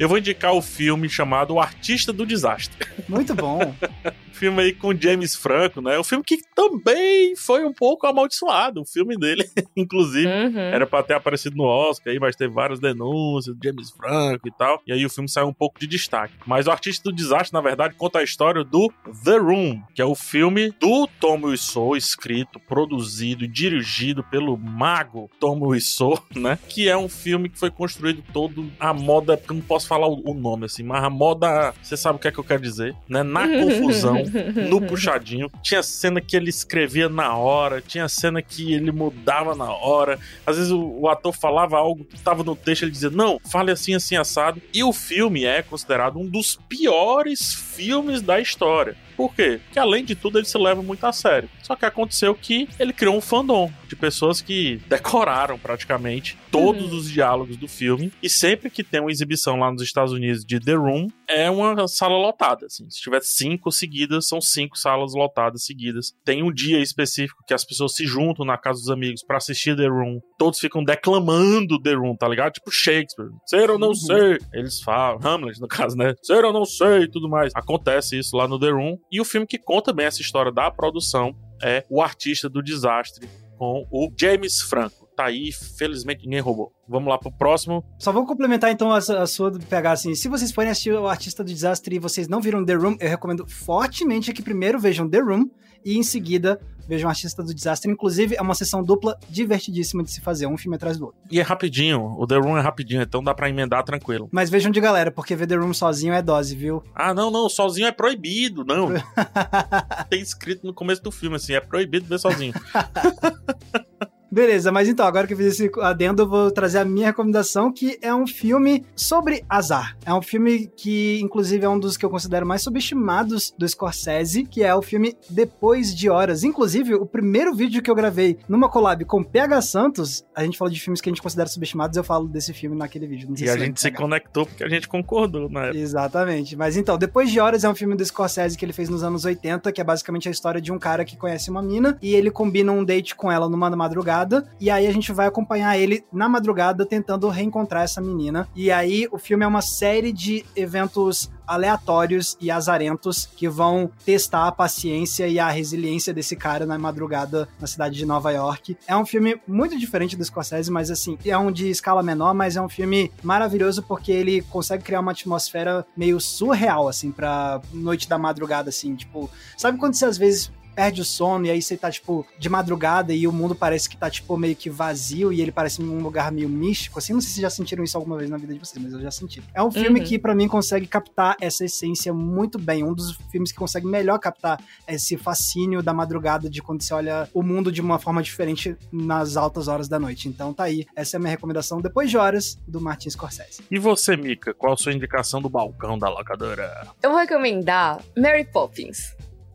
eu vou indicar o filme chamado O Artista do Desastre. Muito bom. filme aí com James Franco, né? O filme que também foi um pouco amaldiçoado, o filme dele, inclusive. Uhum. Era pra ter aparecido no Oscar aí, mas teve várias denúncias de James Franco e tal. E aí o filme saiu um pouco de destaque. Mas o Artista do Desastre, na verdade, conta a história do The Room, que é o filme do Tom Wiseau, escrito, produzido e dirigido pelo mago Tom Wiseau, né? Que é um filme que foi construído todo a moda, porque eu não posso falar o nome assim, mas a moda, você sabe o que é que eu quero dizer, né? Na confusão no puxadinho. Tinha cena que ele escrevia na hora, tinha cena que ele mudava na hora. Às vezes o, o ator falava algo que estava no texto, ele dizia, não, fale assim, assim, assado. E o filme é considerado um dos piores filmes da história. Por quê? Porque além de tudo ele se leva muito a sério. Só que aconteceu que ele criou um fandom de pessoas que decoraram praticamente todos uhum. os diálogos do filme. E sempre que tem uma exibição lá nos Estados Unidos de The Room, é uma sala lotada. Assim. Se tiver cinco seguidas, são cinco salas lotadas seguidas. Tem um dia específico que as pessoas se juntam na casa dos amigos para assistir The Room. Todos ficam declamando The Room, tá ligado? Tipo Shakespeare. Ser ou não uhum. ser. Eles falam, Hamlet no caso, né? Ser ou não sei e tudo mais. Acontece isso lá no The Room. E o filme que conta bem essa história da produção é O Artista do Desastre, com o James Franco. Tá aí, felizmente ninguém roubou. Vamos lá pro próximo. Só vou complementar então a, a sua pegar assim. Se vocês forem assistir o Artista do Desastre e vocês não viram The Room, eu recomendo fortemente que primeiro vejam The Room e em seguida vejam Artista do Desastre. Inclusive, é uma sessão dupla divertidíssima de se fazer, um filme atrás do outro. E é rapidinho, o The Room é rapidinho, então dá pra emendar tranquilo. Mas vejam de galera, porque ver The Room sozinho é dose, viu? Ah, não, não, sozinho é proibido, não. Tem escrito no começo do filme assim, é proibido ver sozinho. Beleza, mas então, agora que eu fiz esse adendo, eu vou trazer a minha recomendação, que é um filme sobre azar. É um filme que, inclusive, é um dos que eu considero mais subestimados do Scorsese, que é o filme Depois de Horas. Inclusive, o primeiro vídeo que eu gravei numa collab com PH Santos, a gente falou de filmes que a gente considera subestimados, eu falo desse filme naquele vídeo. e a gente se conectou porque a gente concordou, né? Exatamente. Mas então, Depois de Horas é um filme do Scorsese que ele fez nos anos 80, que é basicamente a história de um cara que conhece uma mina e ele combina um date com ela numa madrugada madrugada, e aí a gente vai acompanhar ele na madrugada tentando reencontrar essa menina. E aí o filme é uma série de eventos aleatórios e azarentos que vão testar a paciência e a resiliência desse cara na madrugada na cidade de Nova York. É um filme muito diferente do Scorsese, mas assim, é um de escala menor, mas é um filme maravilhoso porque ele consegue criar uma atmosfera meio surreal, assim, pra noite da madrugada, assim, tipo, sabe quando você às vezes perde o sono e aí você tá, tipo, de madrugada e o mundo parece que tá, tipo, meio que vazio e ele parece um lugar meio místico, assim. Não sei se já sentiram isso alguma vez na vida de vocês, mas eu já senti. É um filme uhum. que, para mim, consegue captar essa essência muito bem. Um dos filmes que consegue melhor captar esse fascínio da madrugada de quando você olha o mundo de uma forma diferente nas altas horas da noite. Então tá aí. Essa é a minha recomendação depois de horas do Martin Scorsese. E você, Mika, qual a sua indicação do balcão da locadora? Eu vou recomendar Mary Poppins.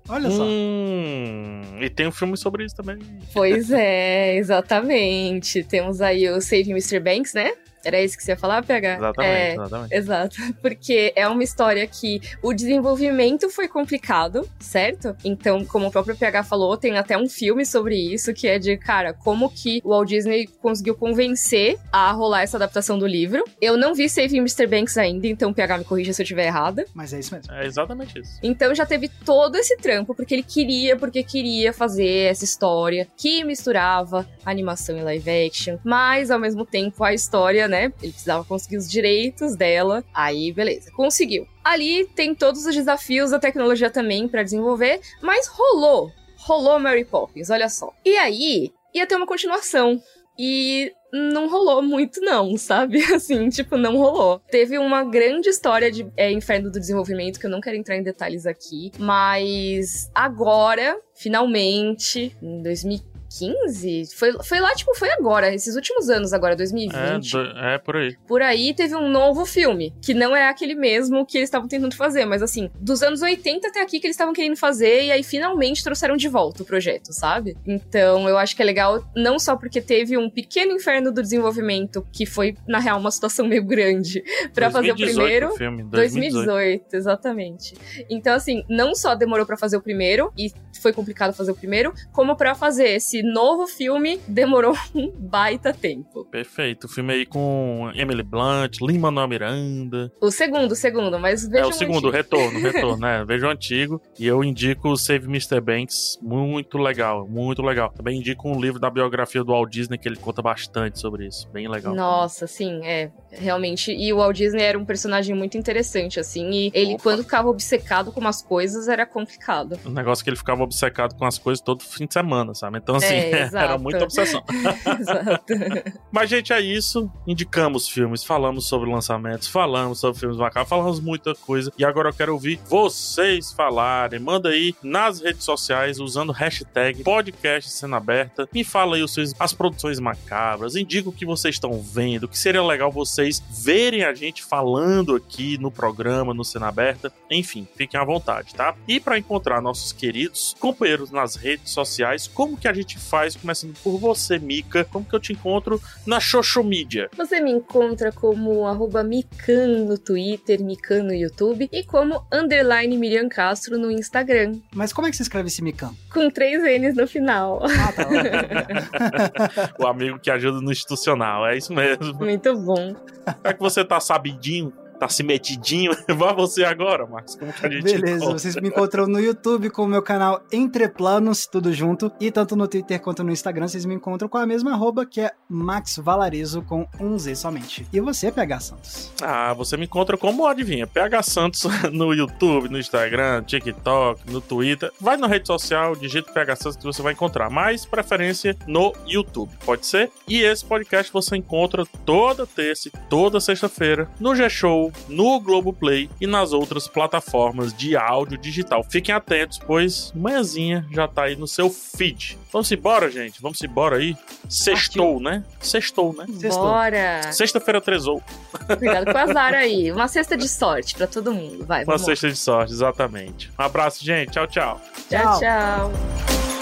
Olha só. Hum, e tem um filme sobre isso também. Pois é, exatamente. Temos aí o Saving Mr. Banks, né? Era isso que você ia falar, PH? Exatamente, é, exatamente. Exato. Porque é uma história que o desenvolvimento foi complicado, certo? Então, como o próprio PH falou, tem até um filme sobre isso, que é de, cara, como que o Walt Disney conseguiu convencer a rolar essa adaptação do livro. Eu não vi Saving Mr. Banks ainda, então PH me corrija se eu estiver errada. Mas é isso mesmo. É exatamente isso. Então já teve todo esse trampo, porque ele queria, porque queria fazer essa história que misturava animação e live action, mas ao mesmo tempo a história, né? Ele precisava conseguir os direitos dela. Aí, beleza, conseguiu. Ali tem todos os desafios da tecnologia também para desenvolver, mas rolou. Rolou Mary Poppins, olha só. E aí, ia ter uma continuação. E não rolou muito, não, sabe? Assim, tipo, não rolou. Teve uma grande história de é, Inferno do Desenvolvimento, que eu não quero entrar em detalhes aqui, mas agora, finalmente, em 2015, 2015? Foi, foi lá, tipo, foi agora, esses últimos anos agora, 2020. É, é, por aí. Por aí teve um novo filme, que não é aquele mesmo que eles estavam tentando fazer, mas assim, dos anos 80 até aqui que eles estavam querendo fazer, e aí finalmente trouxeram de volta o projeto, sabe? Então eu acho que é legal, não só porque teve um pequeno inferno do desenvolvimento, que foi, na real, uma situação meio grande para fazer o primeiro. O filme, 2018. 2018, exatamente. Então, assim, não só demorou para fazer o primeiro, e foi complicado fazer o primeiro, como para fazer esse novo filme demorou um baita tempo. Perfeito. O filme aí com Emily Blunt, Lin-Manuel Miranda. O segundo, o segundo, mas veja É o segundo, o retorno, o retorno, né? Veja o antigo. E eu indico o Save Mr. Banks, muito legal, muito legal. Também indico um livro da biografia do Walt Disney que ele conta bastante sobre isso. Bem legal. Nossa, sim, é, realmente. E o Walt Disney era um personagem muito interessante, assim, e ele, Opa. quando ficava obcecado com umas coisas, era complicado. O negócio é que ele ficava obcecado com as coisas todo fim de semana, sabe? Então, assim, é, era muita obsessão. exato. Mas, gente, é isso. Indicamos filmes, falamos sobre lançamentos, falamos sobre filmes bacanas, falamos muita coisa. E agora eu quero ouvir vocês falarem. Manda aí nas redes sociais, usando o hashtag podcast cena aberta. Me fala aí os seus, as produções macabras. Indica o que vocês estão vendo, que seria legal vocês verem a gente falando aqui no programa, no Cena Aberta. Enfim, fiquem à vontade, tá? E para encontrar nossos queridos companheiros nas redes sociais, como que a gente faz, começando por você, Mica, como que eu te encontro na social media? Você me encontra como arroba Mican no Twitter, Mican no YouTube e como underline Miriam Castro no Instagram. Mas como é que se escreve esse Mican? Com três N's no final. Ah, tá. o amigo que ajuda no institucional, é isso mesmo. Muito bom. É que você tá sabidinho tá se metidinho, vá você agora, Marcos. Como que a gente Beleza, encontra? vocês me encontram no YouTube com o meu canal Entre Planos, tudo junto. E tanto no Twitter quanto no Instagram, vocês me encontram com a mesma arroba, que é Max Valarezo com um Z somente. E você, PH Santos? Ah, você me encontra como adivinha? PH Santos no YouTube, no Instagram, TikTok, no Twitter. Vai na rede social, digita PH Santos que você vai encontrar. Mais preferência no YouTube, pode ser? E esse podcast você encontra toda terça e toda sexta-feira no G-Show no Globoplay e nas outras plataformas de áudio digital. Fiquem atentos, pois manhãzinha já tá aí no seu feed. Vamos embora, gente. Vamos embora aí. Sextou, né? Sextou, né? Sextou. Bora! Sexta-feira trezou. Cuidado com o azar aí. Uma cesta de sorte pra todo mundo. Vai, Uma vamos lá. cesta de sorte, exatamente. Um abraço, gente. Tchau, tchau. Tchau, Tchau. tchau.